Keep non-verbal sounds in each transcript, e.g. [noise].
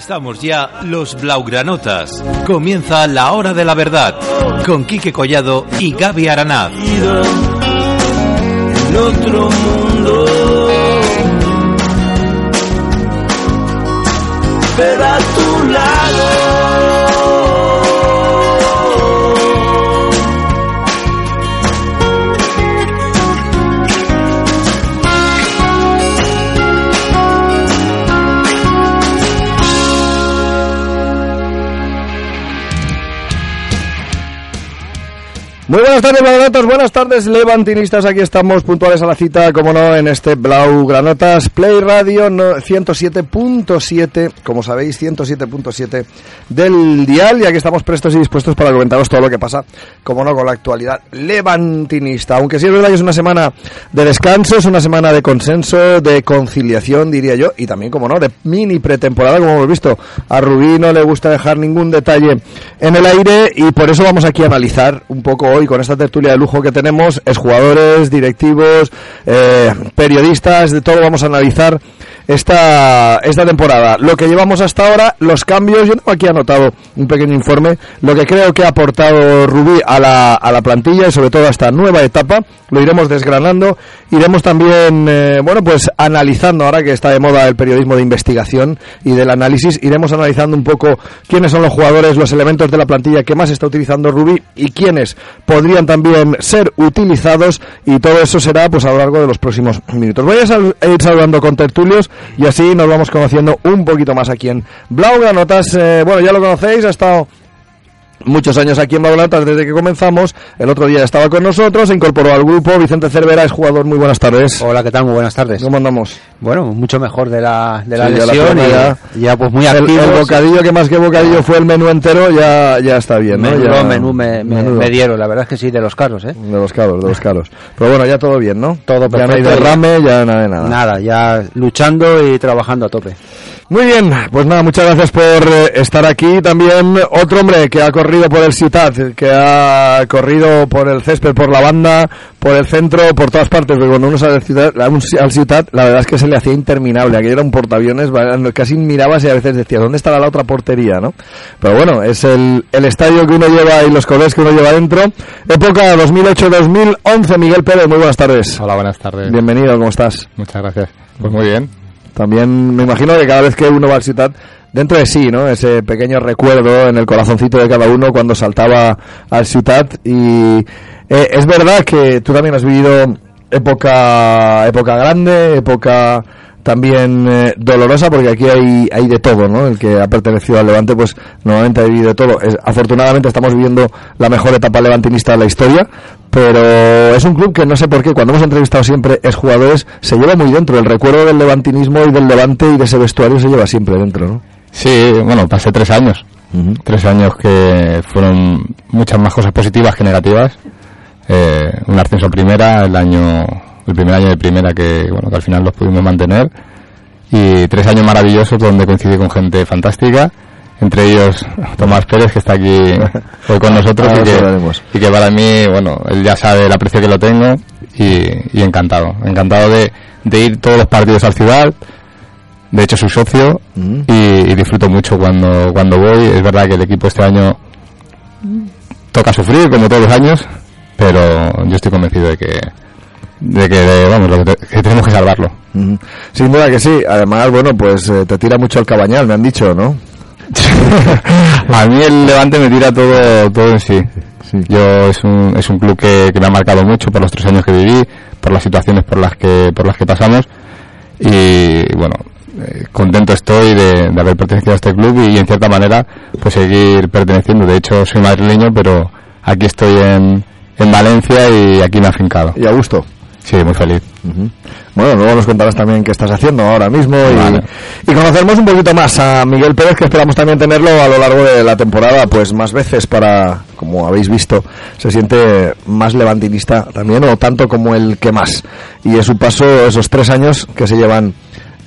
Estamos ya, los Blaugranotas. Comienza la hora de la verdad con Quique Collado y Gaby Aranaz. Muy buenas tardes, Blaugranotas, buenas tardes, levantinistas. Aquí estamos puntuales a la cita, como no, en este Blaugranotas Play Radio no- 107.7, como sabéis, 107.7 del dial. Y aquí estamos prestos y dispuestos para comentaros todo lo que pasa, como no, con la actualidad levantinista. Aunque sí es verdad que es una semana de descanso, es una semana de consenso, de conciliación, diría yo, y también, como no, de mini pretemporada, como hemos visto. A Rubí no le gusta dejar ningún detalle en el aire y por eso vamos aquí a analizar un poco hoy con esta tertulia de lujo que tenemos, es jugadores, directivos, eh, periodistas, de todo vamos a analizar esta, esta temporada. Lo que llevamos hasta ahora, los cambios, yo tengo aquí anotado un pequeño informe, lo que creo que ha aportado Rubí a la, a la plantilla y sobre todo a esta nueva etapa, lo iremos desgranando, iremos también, eh, bueno, pues analizando ahora que está de moda el periodismo de investigación y del análisis, iremos analizando un poco quiénes son los jugadores, los elementos de la plantilla que más está utilizando Rubí y quiénes podrían también ser utilizados y todo eso será pues a lo largo de los próximos minutos. Voy a, a ir saludando con tertulios y así nos vamos conociendo un poquito más aquí en Blaugranotas. Eh, bueno, ya lo conocéis, ha estado muchos años aquí en Blaugranotas desde que comenzamos. El otro día estaba con nosotros, se incorporó al grupo. Vicente Cervera es jugador. Muy buenas tardes. Hola, ¿qué tal? Muy buenas tardes. ¿Cómo andamos? Bueno, mucho mejor de la, de la Sí, ya la lesión y ya- ya, pues muy El, activo. el bocadillo que más que bocadillo fue el menú entero, ya, ya está bien, ¿no? Menudo Ya- menú me, me- dieron, la verdad es que sí, de los caros, ¿eh? De los caros, de los caros. Pero bueno, ya todo bien, ¿no? Todo Ya no hay perfecto. derrame, ya nada de nada. Nada, ya luchando y trabajando a tope. Muy bien, pues nada, muchas gracias por eh, estar aquí. También otro hombre que ha corrido por el Ciutat, que ha corrido por el césped, por la banda, por el centro, por todas partes, porque cuando uno sale al Ciutat, al Ciutat, la verdad es que se le hacía interminable. Aquello era un portaaviones, casi mirabas y a veces decías, ¿dónde estará la otra portería, no? Pero bueno, es el, el estadio que uno lleva y los colores que uno lleva dentro. Época 2008-2011, Miguel Pérez, muy buenas tardes. Hola, buenas tardes. Bienvenido, ¿cómo estás? Muchas gracias. Pues muy bien. También me imagino que cada vez que uno va al Ciutat, dentro de sí, ¿no? Ese pequeño recuerdo en el corazoncito de cada uno cuando saltaba al Ciutat. Y eh, es verdad que tú también has vivido época, época grande, época también eh, dolorosa, porque aquí hay, hay de todo, ¿no? El que ha pertenecido al Levante, pues normalmente ha vivido de todo. Es- afortunadamente estamos viviendo la mejor etapa levantinista de la historia, pero es un club que no sé por qué, cuando hemos entrevistado siempre es jugadores, se lleva muy dentro. El recuerdo del levantinismo y del Levante y de ese vestuario se lleva siempre dentro, ¿no? Sí, bueno, pasé tres años. Tres años que fueron muchas más cosas positivas que negativas. Eh, un ascenso a primera, el año, el primer año de primera que, bueno, que al final los pudimos mantener. Y tres años maravillosos donde coincidí con gente fantástica. Entre ellos Tomás Pérez, que está aquí hoy con [laughs] nosotros Ahora y que, y que para mí, bueno, él ya sabe el aprecio que lo tengo y, y encantado. Encantado de, de ir todos los partidos al ciudad. De hecho, soy socio Mm. y, y disfruto mucho cuando, cuando voy. Es verdad que el equipo este año toca sufrir, como todos los años, pero yo estoy convencido de que, de que, vamos, lo que, te- que tenemos que salvarlo. Sin duda que sí. Además, bueno, pues eh, te tira mucho el cabañal, me han dicho, ¿no? [laughs] A mí el Levante me tira todo, todo en sí. Yo es un, es un club que, que me ha marcado mucho por los tres años que viví, por las situaciones por las que, por las que pasamos y bueno, eh, contento estoy de, de haber pertenecido a este club y, en cierta manera pues seguir perteneciendo. De hecho soy madrileño pero aquí estoy en, en Valencia y aquí me he afincado. Y a gusto. Sí, muy feliz. Bueno, luego nos contarás también qué estás haciendo ahora mismo y, Vale. y conoceremos un poquito más a Miguel Pérez, que esperamos también tenerlo a lo largo de la temporada, pues más veces para, como habéis visto, se siente más levantinista también, o tanto como el que más. Y es su paso, esos tres años que se llevan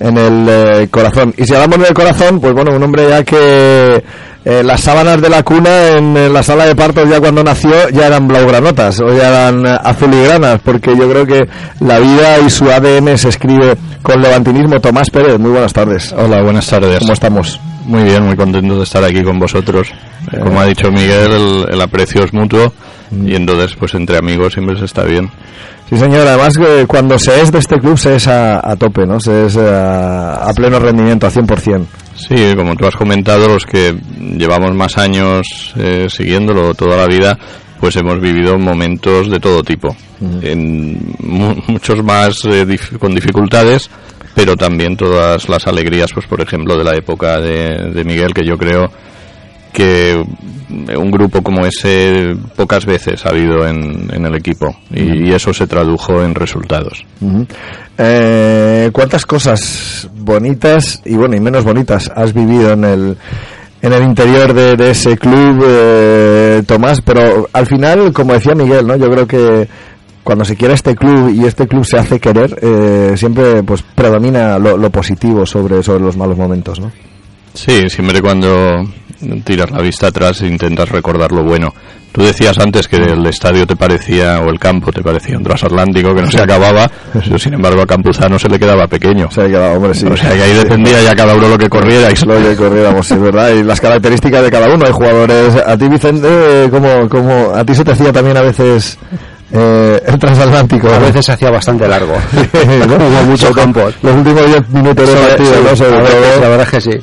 en el eh, corazón. Y si hablamos del corazón, pues bueno, un hombre ya que eh, las sábanas de la cuna en, eh, la sala de partos ya cuando nació ya eran blaugranotas o ya eran eh, azuligranas, porque yo creo que la vida y su ADN se escribe con levantinismo. Tomás Pérez, muy buenas tardes. Hola, buenas tardes. ¿Cómo estamos? Muy bien, muy contento de estar aquí con vosotros. Como ha dicho Miguel, el, el aprecio es mutuo y entonces pues entre amigos siempre se está bien. Sí, señor. Además, que cuando se es de este club, se es a, a tope, ¿no? Se es a, a pleno rendimiento, a 100%. Sí, como tú has comentado, los que llevamos más años eh, siguiéndolo toda la vida, pues hemos vivido momentos de todo tipo. En mu- muchos más eh, dif- con dificultades, pero también todas las alegrías, pues por ejemplo, de la época de, de Miguel, que yo creo que un grupo como ese pocas veces ha habido en, en el equipo y, y eso se tradujo en resultados. Eh, ¿Cuántas cosas bonitas y bueno y menos bonitas has vivido en el en el interior de, de ese club, eh, Tomás? Pero al final, como decía Miguel, ¿no? Yo creo que cuando se quiere este club y este club se hace querer, eh, siempre pues predomina lo, lo positivo sobre sobre los malos momentos, ¿no? Sí, siempre cuando tiras la vista atrás e intentas recordar lo bueno. Tú decías antes que el estadio te parecía, o el campo te parecía un transatlántico que no se acababa, pero sin embargo a Campuzano se le quedaba pequeño. O sea, que, hombre, sí. O sea que ahí dependía ya cada uno lo que corriera. Y lo que corriéramos, sí, ¿verdad? Y las características de cada uno. Hay jugadores. A ti, Vicente, eh, como, como a ti se te hacía también a veces eh, el transatlántico. A veces se hacía bastante largo. [laughs] ¿no? Como muchos Sobre- campos. Los últimos 10 minutos de partido, ¿no? Sobre todo. la verdad es que sí.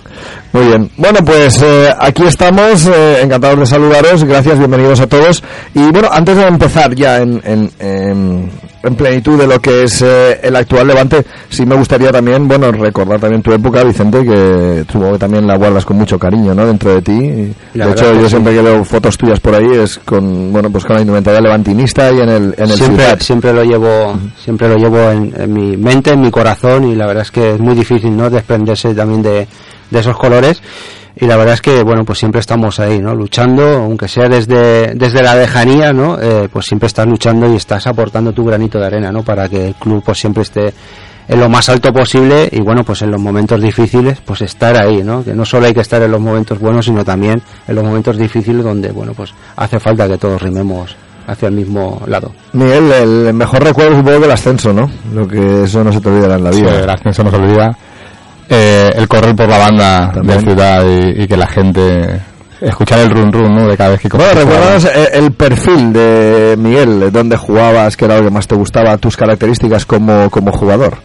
Muy bien. Bueno, pues eh, aquí estamos, eh, encantados de saludaros, gracias, bienvenidos a todos. Y bueno, antes de empezar ya en, en, en- en plenitud de lo que es eh, el actual Levante, sí me gustaría también, bueno, recordar también tu época, Vicente, que supongo que también la guardas con mucho cariño, ¿no? Dentro de ti. La de hecho, yo sí. siempre que veo fotos tuyas por ahí es con, bueno, pues con la indumentaria levantinista y en el, en el siempre, siempre lo llevo, siempre lo llevo en, en mi mente, en mi corazón y la verdad es que es muy difícil, ¿no? Desprenderse también de, de esos colores y la verdad es que, bueno, pues siempre estamos ahí, ¿no? Luchando, aunque sea desde, desde la lejanía, ¿no? Eh, pues siempre estás luchando y estás aportando tu granito de arena, ¿no? Para que el club pues siempre esté en lo más alto posible y bueno, pues en los momentos difíciles, pues estar ahí, ¿no? Que no solo hay que estar en los momentos buenos, sino también en los momentos difíciles donde, bueno, pues hace falta que todos rimemos hacia el mismo lado. Miguel, el mejor recuerdo supongo que el ascenso, ¿no? Lo que eso no se te olvidará en la Sí, vida. el ascenso no se olvida. Eh, el correr por la banda También. de ciudad y, y que la gente escuchar el run run ¿no? de cada vez que Bueno, recuerdas el perfil de Miguel, dónde jugabas, qué era lo que más te gustaba, tus características como, como jugador.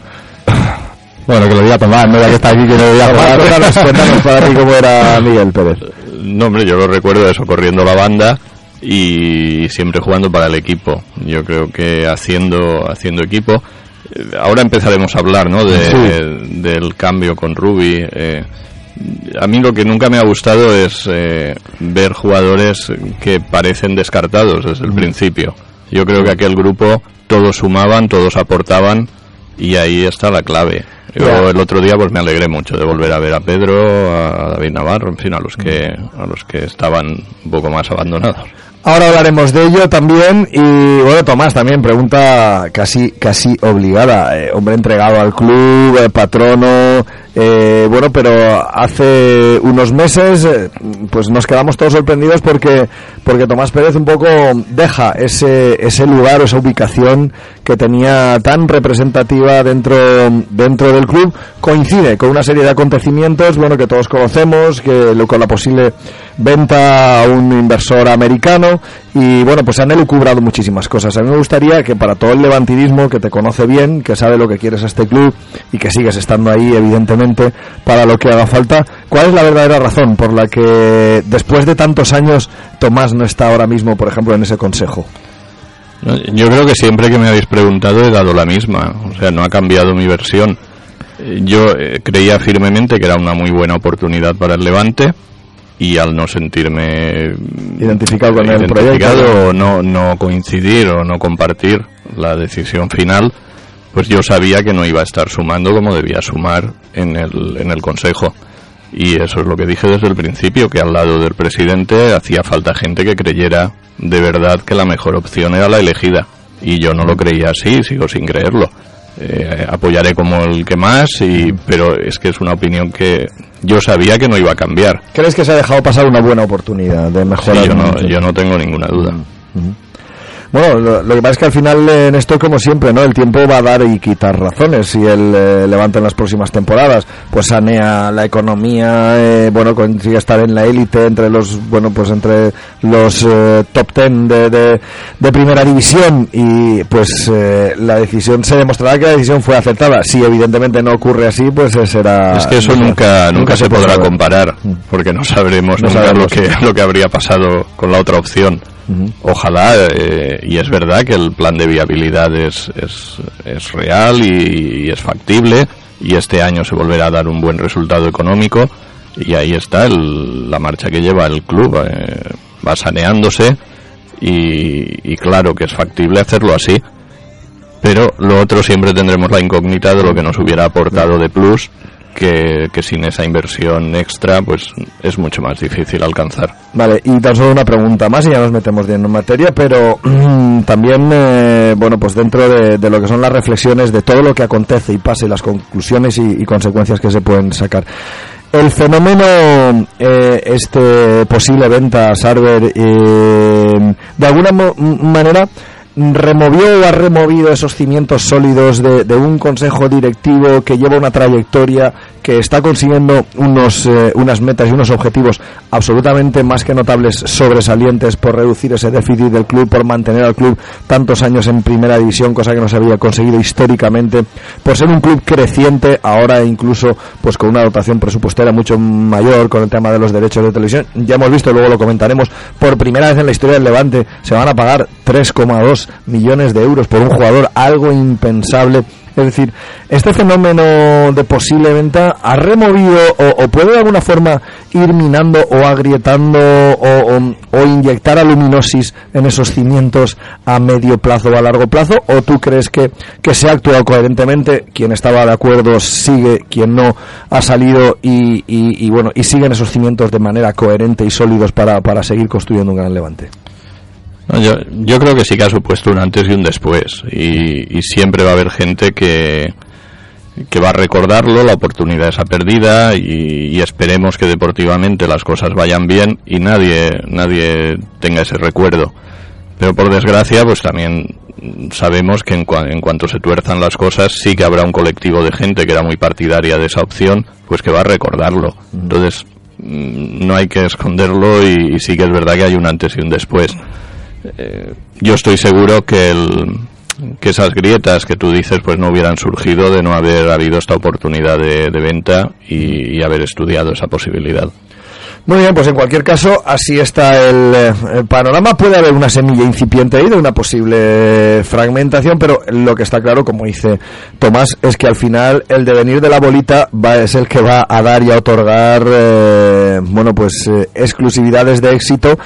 bueno que lo diga Tomás no ya que está aquí que lo diga Tomás. cuéntanos, cuéntanos para ti cómo era [laughs] Miguel Pérez. No, hombre, yo lo recuerdo eso, corriendo la banda y siempre jugando para el equipo. Yo creo que haciendo, haciendo equipo. Ahora empezaremos a hablar, ¿no? De, del cambio con Ruby. eh, a mí lo que nunca me ha gustado es eh, ver jugadores que parecen descartados desde el principio. Yo creo que aquel grupo todos sumaban, todos aportaban y ahí está la clave. Yo el otro día pues me alegré mucho de volver a ver a Pedro, a David Navarro, en fin, a los que a los que estaban un poco más abandonados. Ahora hablaremos de ello también y bueno, Tomás también pregunta casi casi obligada, eh, hombre entregado al club, eh, patrono, eh, bueno, pero hace unos meses eh, pues nos quedamos todos sorprendidos porque porque Tomás Pérez un poco deja ese ese lugar, esa ubicación que tenía tan representativa dentro dentro del club, coincide con una serie de acontecimientos, bueno, que todos conocemos, que lo- con la posible venta a un inversor americano y bueno, pues han elucubrado muchísimas cosas. A mí me gustaría que para todo el levantidismo que te conoce bien, que sabe lo que quieres a este club y que sigues estando ahí evidentemente para lo que haga falta, ¿cuál es la verdadera razón por la que después de tantos años Tomás no está ahora mismo, por ejemplo, en ese consejo? Yo creo que siempre que me habéis preguntado he dado la misma, o sea, no ha cambiado mi versión. Eh, Yo eh, creía firmemente que era una muy buena oportunidad para el Levante y al no sentirme Identificado con el identificado proyecto. o no, no coincidir o no compartir la decisión final, pues yo sabía que no iba a estar sumando como debía sumar en el, en el Consejo. Y eso es lo que dije desde el principio, que al lado del presidente hacía falta gente que creyera de verdad que la mejor opción era la elegida. Y yo no lo creía así, sigo sin creerlo. Eh, apoyaré como el que más, y, pero es que es una opinión que, yo sabía que no iba a cambiar. ¿Crees que se ha dejado pasar una buena oportunidad de mejorar? Sí, yo, no, yo no tengo ninguna duda. Bueno, lo, lo que pasa es que al final eh, en esto, como siempre, ¿no? El tiempo va a dar y quitar razones. Si el eh, Levante en las próximas temporadas, pues sanea la economía, eh, bueno, consigue estar en la élite entre los, bueno, pues entre los eh, top ten de, de, de primera división y pues eh, la decisión se demostrará que la decisión fue acertada. Si evidentemente no ocurre así, pues será. Es que eso nunca, nunca, se, podrá comparar, porque no sabremos No nunca lo que, lo que habría pasado con la otra opción. Ojalá, eh, y es verdad que el plan de viabilidad es, es, es real y, es factible, y este año se volverá a dar un buen resultado económico, y ahí está el- la marcha que lleva el club, eh, va saneándose, y, y claro que es factible hacerlo así, pero lo otro siempre tendremos la incógnita de lo que nos hubiera aportado de plus, que, sin esa inversión extra pues es mucho más difícil alcanzar. Vale, y tan solo una pregunta más y ya nos metemos bien en materia, pero también, eh, bueno, pues dentro de, lo que son las reflexiones de todo lo que acontece y pasa y las conclusiones y, consecuencias que se pueden sacar. El fenómeno, eh, este posible venta Sarver, eh, de alguna mo- manera removió o ha removido esos cimientos sólidos de, un consejo directivo que lleva una trayectoria que está consiguiendo unos eh, unas metas y unos objetivos absolutamente más que notables sobresalientes por reducir ese déficit del club por mantener al club tantos años en primera división cosa que no se había conseguido históricamente por ser un club creciente ahora incluso pues con una dotación presupuestaria mucho mayor con el tema de los derechos de televisión. Ya hemos visto luego lo comentaremos por primera vez en la historia del Levante se van a pagar 3,2 millones de euros por un jugador algo impensable es decir, este fenómeno de posible venta ha removido o, puede de alguna forma ir minando o agrietando o, o- inyectar aluminosis en esos cimientos a medio plazo o a largo plazo o tú crees que, que se ha actuado coherentemente quien estaba de acuerdo sigue quien no ha salido y, y- y, bueno y siguen esos cimientos de manera coherente y sólidos para, para seguir construyendo un gran levante No, yo, yo creo que sí que ha supuesto un antes y un después y, siempre va a haber gente que, que va a recordarlo, la oportunidad esa perdida y, esperemos que deportivamente las cosas vayan bien y nadie, nadie tenga ese recuerdo. Pero por desgracia, pues también sabemos que en, cua- en cuanto se tuerzan las cosas, sí que habrá un colectivo de gente que era muy partidaria de esa opción, pues que va a recordarlo. Entonces, mm, no hay que esconderlo y sí que es verdad que hay un antes y un después. Eh, yo estoy seguro que el que esas grietas que tú dices pues no hubieran surgido de no haber habido esta oportunidad de, venta y, haber estudiado esa posibilidad. Muy bien, pues en cualquier caso, así está el, el panorama. Puede haber una semilla incipiente ahí de una posible fragmentación, pero lo que está claro, como dice Tomás, es que al final el devenir de la bolita va, es el que va a dar y a otorgar, eh, bueno, pues eh, exclusividades de éxito.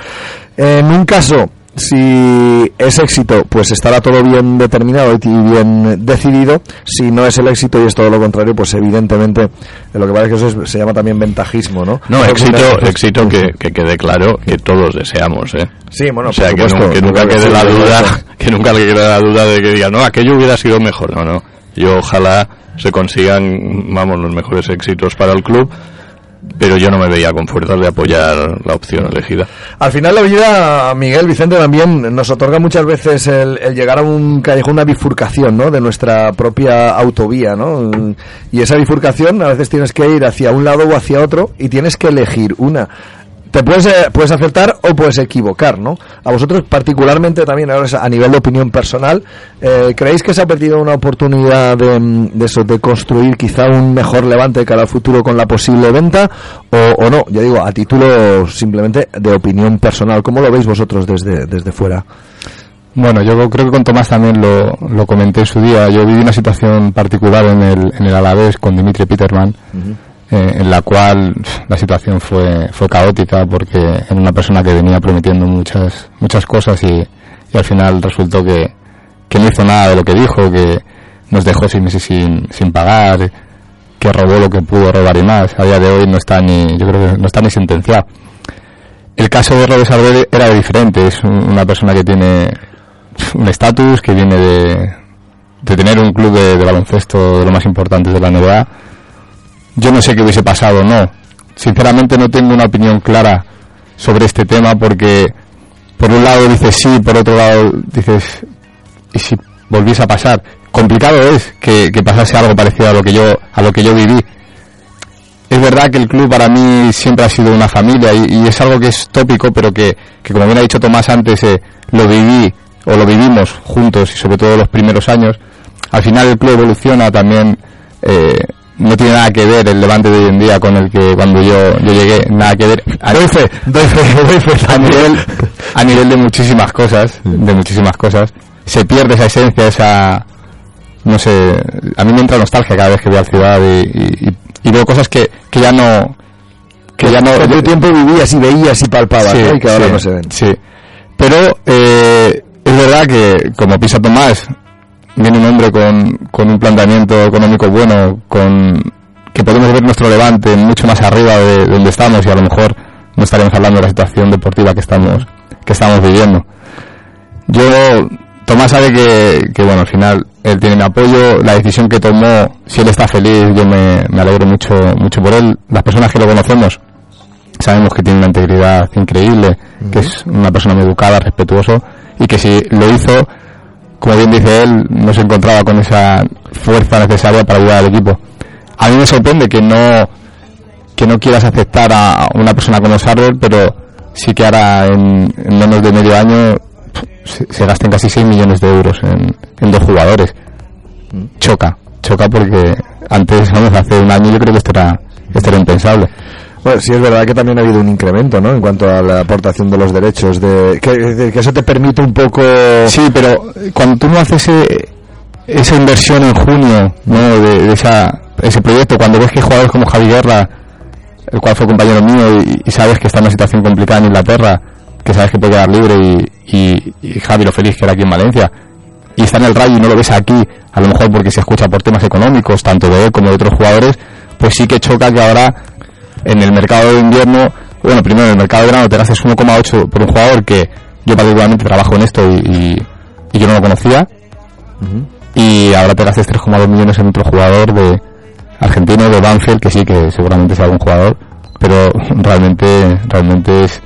En un caso, si es éxito, pues estará todo bien determinado y bien decidido. Si no es el éxito y es todo lo contrario, pues evidentemente lo que pasa es que eso es- se llama también ventajismo, ¿no? No, éxito, éxito que, que quede claro que todos deseamos, ¿eh? Sí, bueno, o sea, que, supuesto. nu- que nunca quede la duda, [laughs] que nunca le quede la duda de que diga, no, aquello hubiera sido mejor. No, no. Yo ojalá se consigan, vamos, los mejores éxitos para el club, pero yo no me veía con fuerzas de apoyar la opción elegida. Al final la vida, Miguel Vicente, también nos otorga muchas veces el, el llegar a un callejón, una bifurcación, ¿no? De nuestra propia autovía, ¿no? Y esa bifurcación a veces tienes que ir hacia un lado o hacia otro y tienes que elegir una. Te puedes, eh, puedes acertar o puedes equivocar, ¿no? A vosotros particularmente también, ahora a nivel de opinión personal, eh, ¿creéis que se ha perdido una oportunidad de, mm, de eso, de construir quizá un mejor levante cara al futuro con la posible venta o, o no? Yo digo, a título simplemente de opinión personal, ¿cómo lo veis vosotros desde, desde fuera? Bueno, yo creo que con Tomás también lo, lo comenté en su día. Yo viví una situación particular en el, en el Alavés con Dimitri Peterman, eh, en la cual la situación fue, fue caótica porque era una persona que venía prometiendo muchas, muchas cosas y, al final resultó que, que no hizo nada de lo que dijo, que nos dejó seis meses sin, sin pagar, que robó lo que pudo robar y más. A día de hoy no está ni, yo creo que no está ni sentenciado. El caso de Robes Arbede era diferente, es un- una persona que tiene un estatus, que viene de, de tener un club de, de baloncesto de lo más importante de la NBA. Yo no sé qué hubiese pasado no, sinceramente no tengo una opinión clara sobre este tema porque por un lado dices sí, por otro lado dices y si volviese a pasar. Complicado es que, pasase algo parecido a lo que yo a lo que yo viví. Es verdad que el club para mí siempre ha sido una familia y, y es algo que es tópico, pero que, que como bien ha dicho Tomás antes, eh, lo viví o lo vivimos juntos y sobre todo los primeros años. Al final el club evoluciona también. Eh, no tiene nada que ver el levante de hoy en día con el que cuando yo, yo llegué, nada que ver. A, Doy fe, doy fe, [laughs] doy fe a nivel, a nivel de muchísimas cosas, de muchísimas cosas, se pierde esa esencia, esa, no sé, a mí me entra nostalgia cada vez que voy a la ciudad y, y- y veo cosas que, que ya no, que ya no, tu tiempo vivías y veías y palpabas, ¿no? Y que ahora sí, no se ven. sí. Pero eh, es verdad que, como pisa Tomás, viene un hombre con, con un planteamiento económico bueno, con que podemos ver nuestro levante mucho más arriba de, de donde estamos y a lo mejor no estaremos hablando de la situación deportiva que estamos que estamos viviendo. Yo, Tomás sabe que, que bueno, al final él tiene mi apoyo, la decisión que tomó, si él está feliz, yo me, me alegro mucho, mucho por él. Las personas que lo conocemos sabemos que tiene una integridad increíble, que es una persona muy educada, respetuoso, y que si lo hizo, como bien dice él, no se encontraba con esa fuerza necesaria para ayudar al equipo. A mí me sorprende que no que no quieras aceptar a una persona como Sarver, pero sí que ahora en, en menos de medio año se, se gasten casi 6 millones de euros en, en dos jugadores. Choca, choca porque antes, vamos, hace un año yo creo que esto era, esto era impensable. Bueno, sí es verdad que también ha habido un incremento, ¿no? En cuanto a la aportación de los derechos, de que, eso te permite un poco... Sí, pero cuando tú no haces eh, esa inversión en junio, ¿no? De, de esa, ese proyecto, cuando ves que jugadores como Javi Guerra, el cual fue compañero mío, y, y sabes que está en una situación complicada en Inglaterra, que sabes que puede quedar libre, y, y, y Javi lo feliz que era aquí en Valencia, y está en el Rayo y no lo ves aquí, a lo mejor porque se escucha por temas económicos, tanto de él como de otros jugadores, pues sí que choca que ahora en el mercado de invierno, bueno, primero en el mercado de verano te gastes 1,8 por un jugador que yo particularmente trabajo en esto y, y- y yo no lo conocía, y ahora te gastes 3,2 millones en otro jugador de argentino de Banfield, que sí, que seguramente sea algún jugador, pero [laughs] realmente, realmente es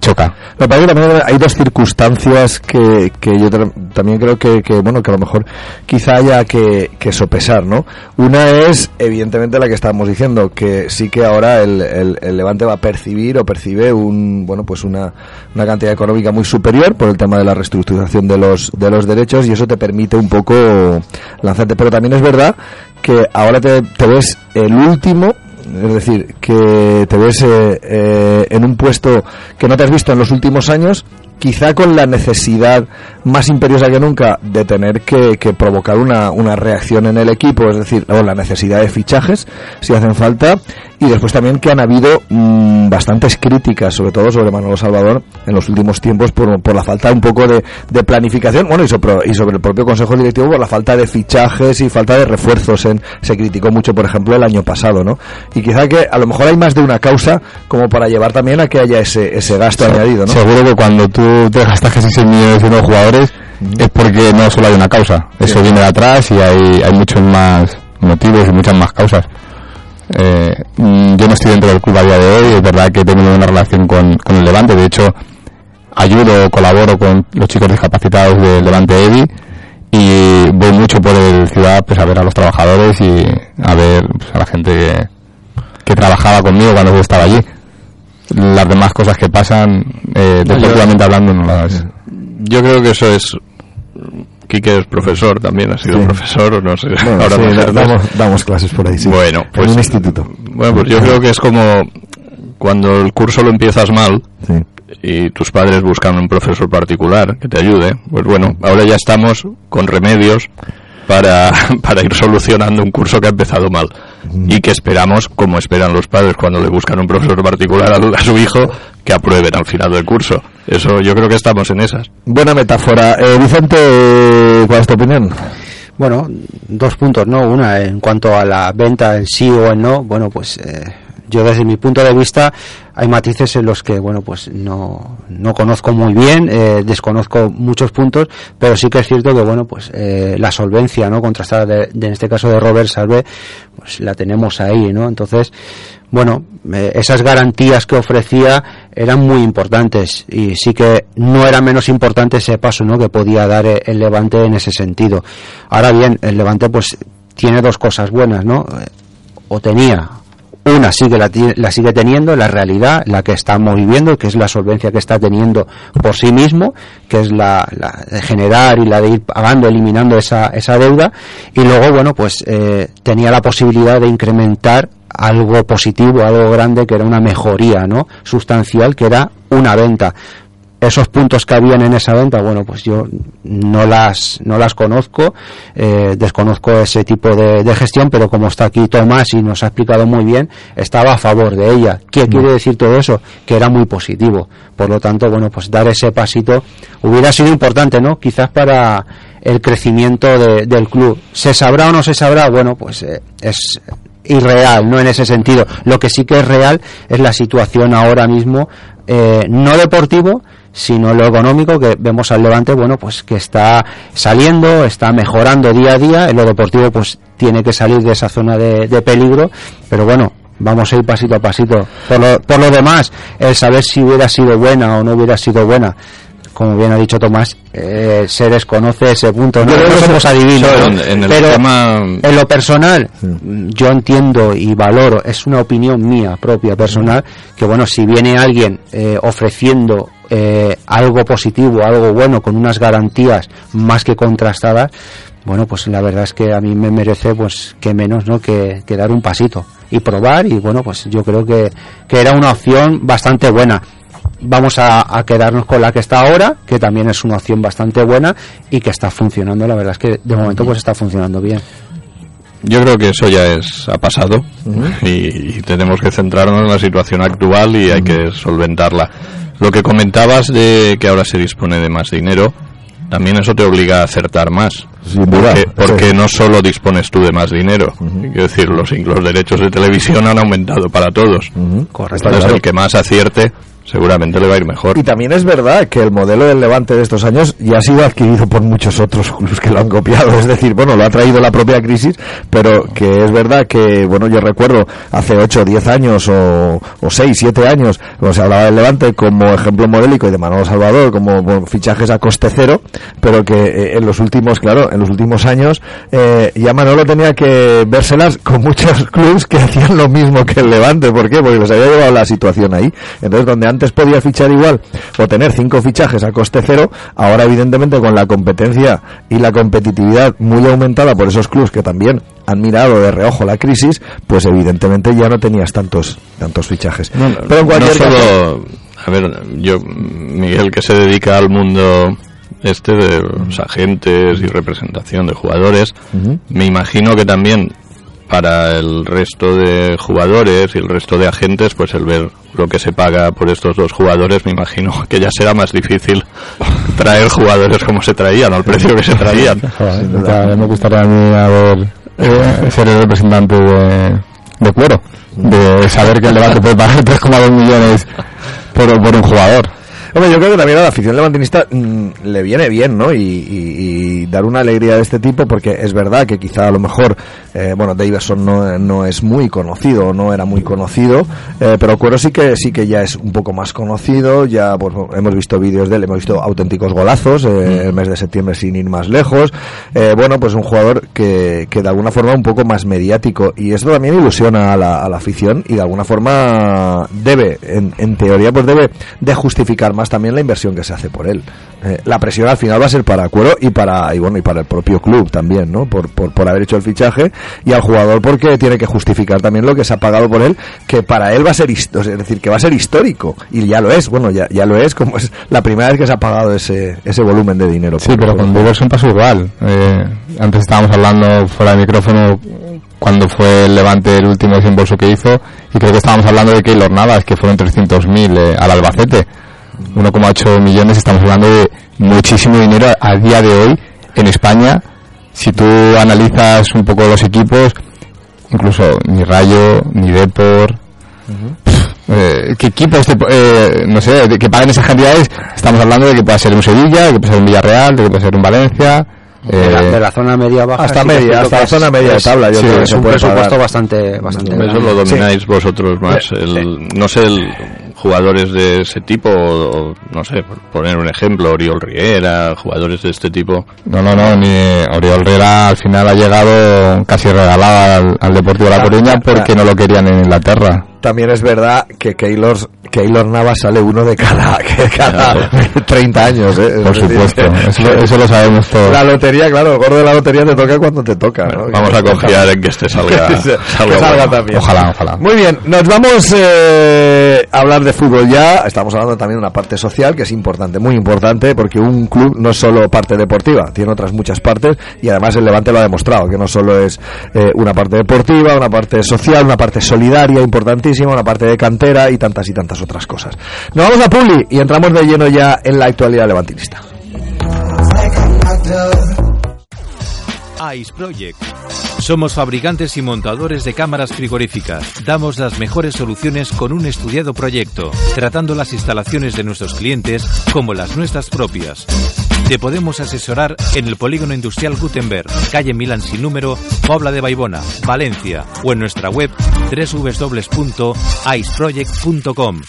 choca. Parece que también hay dos circunstancias que, que yo también creo que, que, bueno, que a lo mejor quizá haya que, sopesar, ¿no? Una es, evidentemente, la que estábamos diciendo, que sí que ahora el, el, el Levante va a percibir o percibe un, bueno, pues una, una cantidad económica muy superior por el tema de la reestructuración de los, de los derechos y eso te permite un poco lanzarte. Pero también es verdad que ahora te, te ves el último es decir, que te ves eh, eh, en un puesto que no te has visto en los últimos años, quizá con la necesidad más imperiosa que nunca de tener que, que provocar una, una reacción en el equipo, es decir, o la necesidad de fichajes, si hacen falta, y después también que han habido mm, bastantes críticas, sobre todo sobre Manolo Salvador, en los últimos tiempos por, por la falta un poco de, de planificación, bueno, y sobre, y sobre el propio Consejo Directivo por la falta de fichajes y falta de refuerzos. En, se criticó mucho, por ejemplo, el año pasado, ¿no? Y quizá que a lo mejor hay más de una causa como para llevar también a que haya ese, ese gasto añadido, ¿no? Seguro que cuando tú te gastas casi 6 millones en unos jugadores es porque no solo hay una causa, eso Sí. viene de atrás y hay, hay muchos más motivos y muchas más causas. Eh, yo no estoy dentro del club a día de hoy, es verdad que he tenido una relación con, con el Levante, de hecho ayudo, colaboro con los chicos discapacitados del Levante EVI y voy mucho por el ciudad pues a ver a los trabajadores y a ver pues, a la gente que, que trabajaba conmigo cuando yo estaba allí. Las demás cosas que pasan, eh, deportivamente hablando, no las... Yo creo que eso es. Quique es profesor también, ha sido Sí. profesor, o no sé. Bueno, ahora sí, damos, damos clases por ahí, sí. Bueno, En pues. un instituto. Bueno, pues yo creo que es como cuando el curso lo empiezas mal y tus padres buscan un profesor particular que te ayude. Pues bueno, ahora ya estamos con remedios para, [laughs] para ir solucionando un curso que ha empezado mal y que esperamos, como esperan los padres cuando le buscan un profesor particular a, a su hijo, que aprueben al final del curso. Eso yo creo que estamos en esas. Buena metáfora. Eh, Vicente, eh, ¿cuál es tu opinión? Bueno, dos puntos, ¿no? Una, en cuanto a la venta en sí o en no, bueno, pues eh, yo desde mi punto de vista hay matices en los que, bueno, pues no, no conozco muy bien, eh, desconozco muchos puntos, pero sí que es cierto que, bueno, pues eh, la solvencia, ¿no? Contrastada de, en este caso de Robert Salve, pues la tenemos ahí, ¿no? Entonces, bueno, eh, esas garantías que ofrecía eran muy importantes y sí que no era menos importante ese paso ¿no? que podía dar eh, el Levante en ese sentido. Ahora bien, el Levante pues tiene dos cosas buenas, ¿no? O tenía una sigue la, la, sigue teniendo, la realidad, la que estamos viviendo, que es la solvencia que está teniendo por sí mismo, que es la, la de generar y la de ir pagando, eliminando esa, esa deuda, y luego, bueno, pues eh, tenía la posibilidad de incrementar algo positivo, algo grande, que era una mejoría, ¿no? Sustancial, que era una venta esos puntos que habían en esa venta, bueno, pues yo no las, no las conozco, eh, desconozco ese tipo de, de, gestión, pero como está aquí Tomás y nos ha explicado muy bien, estaba a favor de ella. ¿Qué quiere mm. decir todo eso? Que era muy positivo. Por lo tanto, bueno, pues dar ese pasito hubiera sido importante, ¿no? Quizás para el crecimiento de, del club. ¿Se sabrá o no se sabrá? Bueno, pues eh, es irreal, no en ese sentido. Lo que sí que es real es la situación ahora mismo, eh, no deportivo, sino lo económico que vemos al Levante, bueno, pues que está saliendo, está mejorando día a día, en lo deportivo pues tiene que salir de esa zona de, de peligro, pero bueno, vamos a ir pasito a pasito. Por lo, por lo demás, el saber si hubiera sido buena o no hubiera sido buena, como bien ha dicho Tomás, eh, se desconoce ese punto. No, no somos adivinos, en, en pero tema... en lo personal, yo entiendo y valoro, es una opinión mía propia, personal, que bueno, si viene alguien eh, ofreciendo eh, algo positivo, algo bueno, con unas garantías más que contrastadas, bueno, pues la verdad es que a mí me merece, pues, que menos, ¿no? Que, que dar un pasito y probar y bueno, pues yo creo que, que era una opción bastante buena vamos a, a, quedarnos con la que está ahora, que también es una opción bastante buena y que está funcionando. La verdad es que de momento pues está funcionando bien. Yo creo que eso ya es ha pasado uh -huh. y, y, tenemos que centrarnos en la situación actual y hay uh -huh. que solventarla. Lo que comentabas de que ahora se dispone de más dinero, también eso te obliga a acertar más. Sin duda, porque, porque sí. no solo dispones tú de más dinero, uh -huh. quiero decir, los, los derechos de televisión han aumentado para todos. Correcto. Entonces, claro. el que más acierte seguramente le va a ir mejor. Y también es verdad que el modelo del Levante de estos años ya ha sido adquirido por muchos otros [laughs] clubes que lo han copiado. Es decir, bueno, lo ha traído la propia crisis, pero que es verdad que, bueno, yo recuerdo hace 8 o 10 años o, o 6, 7 años, cuando se hablaba del Levante como ejemplo modélico y de Manolo Salvador como bueno, fichajes a coste cero, pero que eh, en los últimos, claro, en los últimos años eh, ya Manolo tenía que vérselas con muchos clubes que hacían lo mismo que el Levante. ¿Por qué? Porque les había llevado la situación ahí. Entonces, donde antes antes podía fichar igual o tener cinco fichajes a coste cero, ahora evidentemente con la competencia y la competitividad muy aumentada por esos clubes que también han mirado de reojo la crisis, pues evidentemente ya no tenías tantos tantos fichajes. No, Pero en cualquier no solo, caso, a ver, yo Miguel que se dedica al mundo este de los agentes y representación de jugadores, uh -huh. me imagino que también para el resto de jugadores y el resto de agentes, pues el ver lo que se paga por estos dos jugadores, me imagino que ya será más difícil [laughs] traer jugadores como se traían, al precio que se traían. [laughs] Me gustaría a mí a ver, eh, ser el representante de, de Cuero, de saber que el debate puede pagar 3,2 millones por, por un jugador. Hombre, yo creo que también a la afición levantinista mmm, le viene bien, ¿no? Y, y, y, dar una alegría de este tipo, porque es verdad que quizá a lo mejor, eh, bueno, Davidson no, no es muy conocido, no era muy conocido, eh, pero Cuero sí que sí que ya es un poco más conocido, ya pues, hemos visto vídeos de él, hemos visto auténticos golazos, eh, mm. el mes de septiembre sin ir más lejos, eh, bueno, pues un jugador que, que de alguna forma un poco más mediático, y esto también ilusiona a la, a la afición, y de alguna forma debe, en, en teoría, pues debe de justificar más también la inversión que se hace por él. Eh, la presión al final va a ser para Cuero y para y bueno y para el propio club también, ¿no? Por, por, por haber hecho el fichaje y al jugador porque tiene que justificar también lo que se ha pagado por él, que para él va a ser es decir, que va a ser histórico y ya lo es, bueno, ya, ya lo es como es la primera vez que se ha pagado ese ese volumen de dinero. Sí, pero con Diverson pasó igual. Eh, antes estábamos hablando fuera de micrófono cuando fue el Levante el último desembolso que hizo y creo que estábamos hablando de Keylor Navas que fueron 300.000 eh, al Albacete 1,8 millones, estamos hablando de muchísimo dinero a día de hoy en España. Si tú analizas un poco los equipos, incluso ni Rayo, ni Depor, uh -huh. eh, ¿qué equipos, eh, no sé, de que paguen esas cantidades? Estamos hablando de que pueda ser un Sevilla, de que pueda ser un Villarreal, de que pueda ser un Valencia. De la, Eh, de la zona media baja. hasta media, hasta la zona media de tabla, yo sí, creo que es un puede presupuesto pagar. bastante, bastante Eso grande. lo domináis vosotros más. Sí. El, no sé, el, jugadores de ese tipo, o, no sé, por poner un ejemplo, Oriol Riera, jugadores de este tipo. No, no, no, ni Oriol Riera al final ha llegado casi regalada al, al Deportivo de La Coruña porque no lo querían en Inglaterra. También es verdad que Keylor, Keylor Navas sale uno de cada, [laughs] que cada 30 años, ¿eh? Por Es decir, supuesto, [laughs] eso, lo- eso lo sabemos todos. La lotería, claro, el gordo de la lotería te toca cuando te toca, ¿no? Vamos a confiar en que este [laughs] salga, Que se- que salga salga bueno. también. Ojalá, ojalá. Muy bien, nos vamos eh, a hablar de fútbol ya. Estamos hablando también de una parte social que es importante, muy importante, porque un club no es solo parte deportiva, tiene otras muchas partes y además el Levante lo ha demostrado, que no solo es eh, una parte deportiva, una parte social, una parte solidaria importantísima, una parte de cantera y tantas y tantas otras cosas. Nos vamos a Puli y entramos de lleno ya en la actualidad levantinista. Ice Project. Somos fabricantes y montadores de cámaras frigoríficas. Damos las mejores soluciones con un estudiado proyecto, tratando las instalaciones de nuestros clientes como las nuestras propias. Te podemos asesorar en el Polígono Industrial Gutenberg, calle Milán sin número, Pobla de Baibona, Valencia, o en nuestra web www.iceproject.com.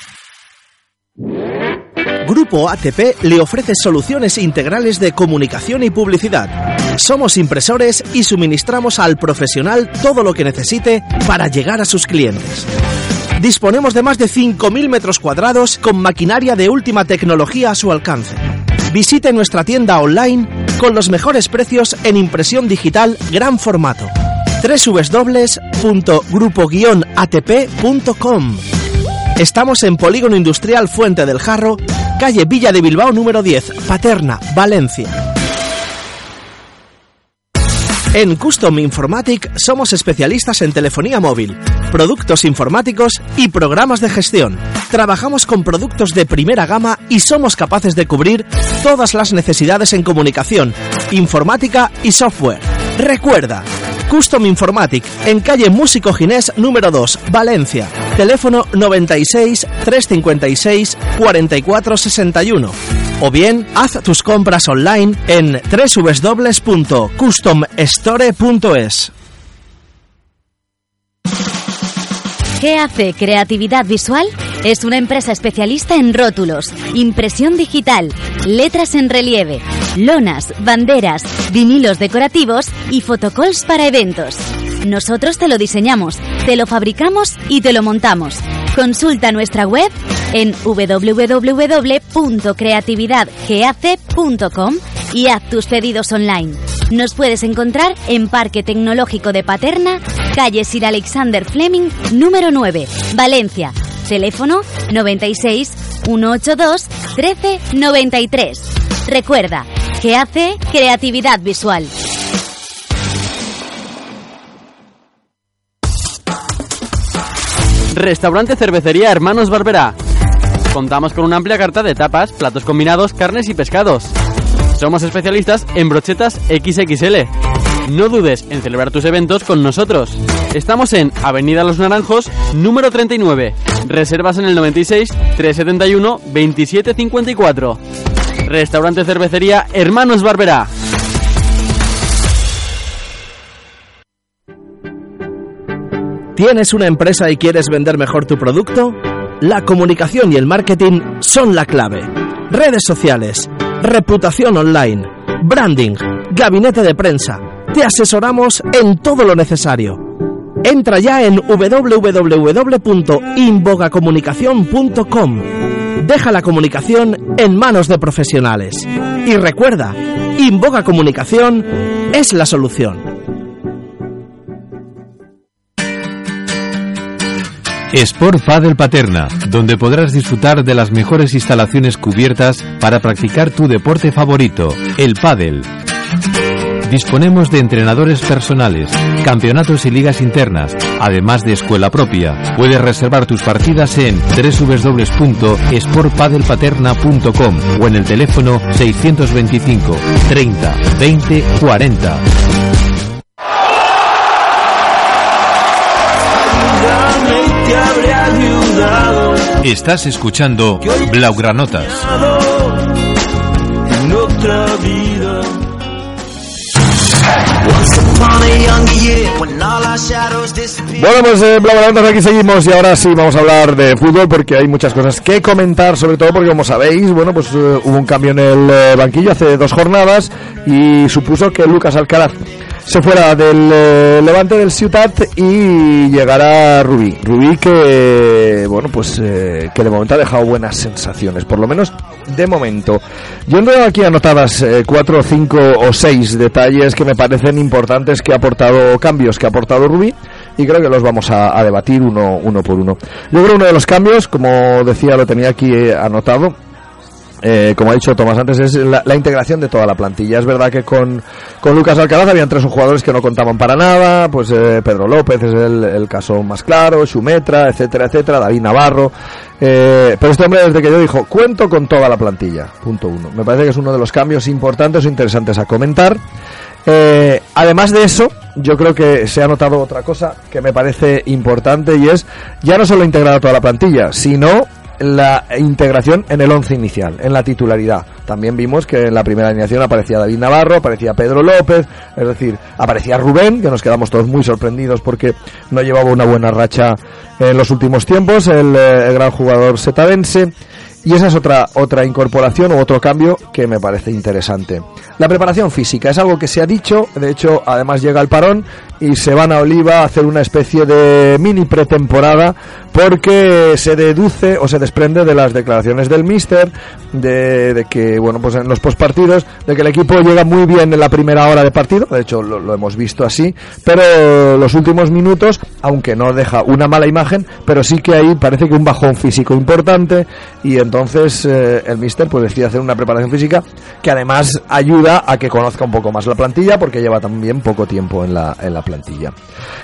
Grupo ATP le ofrece soluciones integrales de comunicación y publicidad. Somos impresores y suministramos al profesional todo lo que necesite para llegar a sus clientes. Disponemos de más de 5.000 metros cuadrados con maquinaria de última tecnología a su alcance. Visite nuestra tienda online con los mejores precios en impresión digital gran formato. www.grupo-atp.com Estamos en Polígono Industrial Fuente del Jarro, calle Villa de Bilbao número 10, Paterna, Valencia. En Custom Informatic somos especialistas en telefonía móvil, productos informáticos y programas de gestión. Trabajamos con productos de primera gama y somos capaces de cubrir todas las necesidades en comunicación, informática y software. Recuerda, Custom Informatic en calle Músico Ginés número 2, Valencia. Teléfono 96 356 4461. O bien, haz tus compras online en www.customstore.es. ¿Qué hace Creatividad Visual? Es una empresa especialista en rótulos, impresión digital, letras en relieve, lonas, banderas, vinilos decorativos y fotocalls para eventos. Nosotros te lo diseñamos, te lo fabricamos y te lo montamos. Consulta nuestra web en www.creatividadgac.com y haz tus pedidos online. Nos puedes encontrar en Parque Tecnológico de Paterna, calle Sir Alexander Fleming, número 9, Valencia. Teléfono 96 182 1393. Recuerda, que hace creatividad visual. Restaurante Cervecería Hermanos Barberá. Contamos con una amplia carta de tapas, platos combinados, carnes y pescados. Somos especialistas en brochetas XXL. No dudes en celebrar tus eventos con nosotros. Estamos en Avenida Los Naranjos, número 39. Reservas en el 96 371 2754. Restaurante Cervecería Hermanos Barberá. ¿Tienes una empresa y quieres vender mejor tu producto? La comunicación y el marketing son la clave. Redes sociales, reputación online, branding, gabinete de prensa. Te asesoramos en todo lo necesario. Entra ya en www.inbogacomunicación.com. Deja la comunicación en manos de profesionales. Y recuerda, Inboga Comunicación es la solución. Sport Padel Paterna, donde podrás disfrutar de las mejores instalaciones cubiertas para practicar tu deporte favorito, el pádel. Disponemos de entrenadores personales, campeonatos y ligas internas, además de escuela propia. Puedes reservar tus partidas en www.sportpadelpaterna.com o en el teléfono 625 30 20 40. Estás escuchando Blaugranotas. en otra vida. Bueno, pues eh, Bla, aquí seguimos y ahora sí vamos a hablar de fútbol porque hay muchas cosas que comentar, sobre todo porque como sabéis, bueno, pues eh, hubo un cambio en el eh, banquillo hace dos jornadas y supuso que Lucas Alcaraz se fuera del eh, Levante del Ciutat y llegará Rubí. Rubí que, bueno, pues eh, que de momento ha dejado buenas sensaciones, por lo menos de momento. Yo he aquí anotadas eh, cuatro, cinco o seis detalles que me parecen importantes que ha aportado cambios que ha aportado Rubí y creo que los vamos a, debatir uno, uno por uno. Yo creo que uno de los cambios, como decía, lo tenía aquí anotado, eh, como ha dicho Tomás antes, es la, integración de toda la plantilla. Es verdad que con, con Lucas Alcaraz habían tres jugadores que no contaban para nada, pues eh, Pedro López es el, caso más claro, Xumetra, etcétera, etcétera, David Navarro. Eh, pero este hombre desde que yo dijo, cuento con toda la plantilla, punto uno. Me parece que es uno de los cambios importantes o interesantes a comentar. además de eso, yo creo que se ha notado otra cosa que me parece importante y es ya no solo integrar a toda la plantilla, sino la integración en el once inicial, en la titularidad. También vimos que en la primera alineación aparecía David Navarro, aparecía Pedro López, es decir, aparecía Rubén, que nos quedamos todos muy sorprendidos porque no llevaba una buena racha en los últimos tiempos, el, eh, gran jugador setadense. Y esa es otra, otra incorporación o otro cambio que me parece interesante. La preparación física es algo que se ha dicho, de hecho, además llega el parón y se van a Oliva a hacer una especie de mini pretemporada porque se deduce o se desprende de las declaraciones del míster de, que, bueno, pues en los postpartidos, de que el equipo llega muy bien en la primera hora de partido, de hecho lo, hemos visto así, pero los últimos minutos, aunque no deja una mala imagen, pero sí que ahí parece que un bajón físico importante y entonces eh, el míster pues decide hacer una preparación física que además ayuda a que conozca un poco más la plantilla porque lleva también poco tiempo en la, en la plantilla.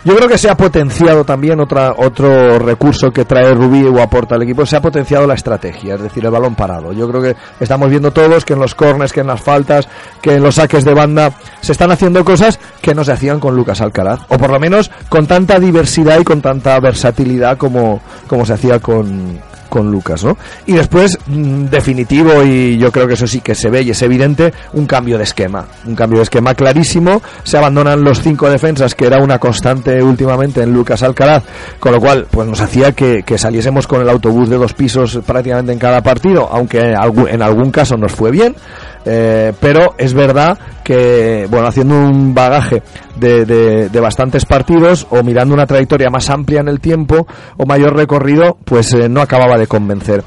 Yo creo que se ha potenciado también otra, otro recurso que trae Rubí o aporta al equipo, se ha potenciado la estrategia, es decir, el balón parado. Yo creo que estamos viendo todos que en los corners, que en las faltas, que en los saques de banda se están haciendo cosas que no se hacían con Lucas Alcaraz, o por lo menos con tanta diversidad y con tanta versatilidad como, como se hacía con, con Lucas, ¿no? Y después, mm, definitivo, y yo creo que eso sí que se ve y es evidente, un cambio de esquema. Un cambio de esquema clarísimo. Se abandonan los cinco defensas, que era una constante últimamente en Lucas Alcaraz, con lo cual, pues nos hacía que, que saliésemos con el autobús de dos pisos prácticamente en cada partido, aunque en algún caso nos fue bien. Eh, pero es verdad que, bueno, haciendo un bagaje de, de, bastantes partidos o mirando una trayectoria más amplia en el tiempo o mayor recorrido, pues eh, no acababa de convencer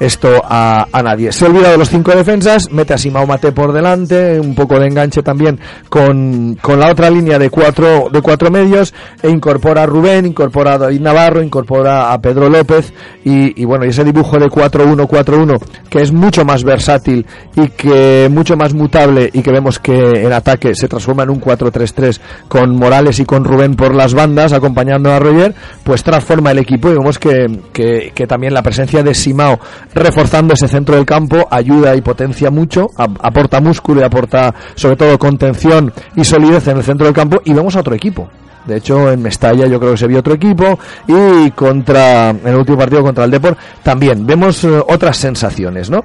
esto a, a, nadie. Se olvida de los cinco defensas, mete a Simao Mate por delante, un poco de enganche también con, con la otra línea de cuatro, de cuatro medios, e incorpora a Rubén, incorpora a David Navarro, incorpora a Pedro López, y, bueno, y ese dibujo de 4-1-4-1, que es mucho más versátil y que mucho más mutable, y que vemos que en ataque se transforma en un 4-3-3 con Morales y con Rubén por las bandas, acompañando a Roger, pues transforma el equipo y vemos que, que, que también la presencia de Simao reforzando ese centro del campo, ayuda y potencia mucho, aporta músculo y aporta sobre todo contención y solidez en el centro del campo y vemos a otro equipo. De hecho, en Mestalla yo creo que se vio otro equipo y contra en el último partido contra el Deport también vemos eh, otras sensaciones, ¿no?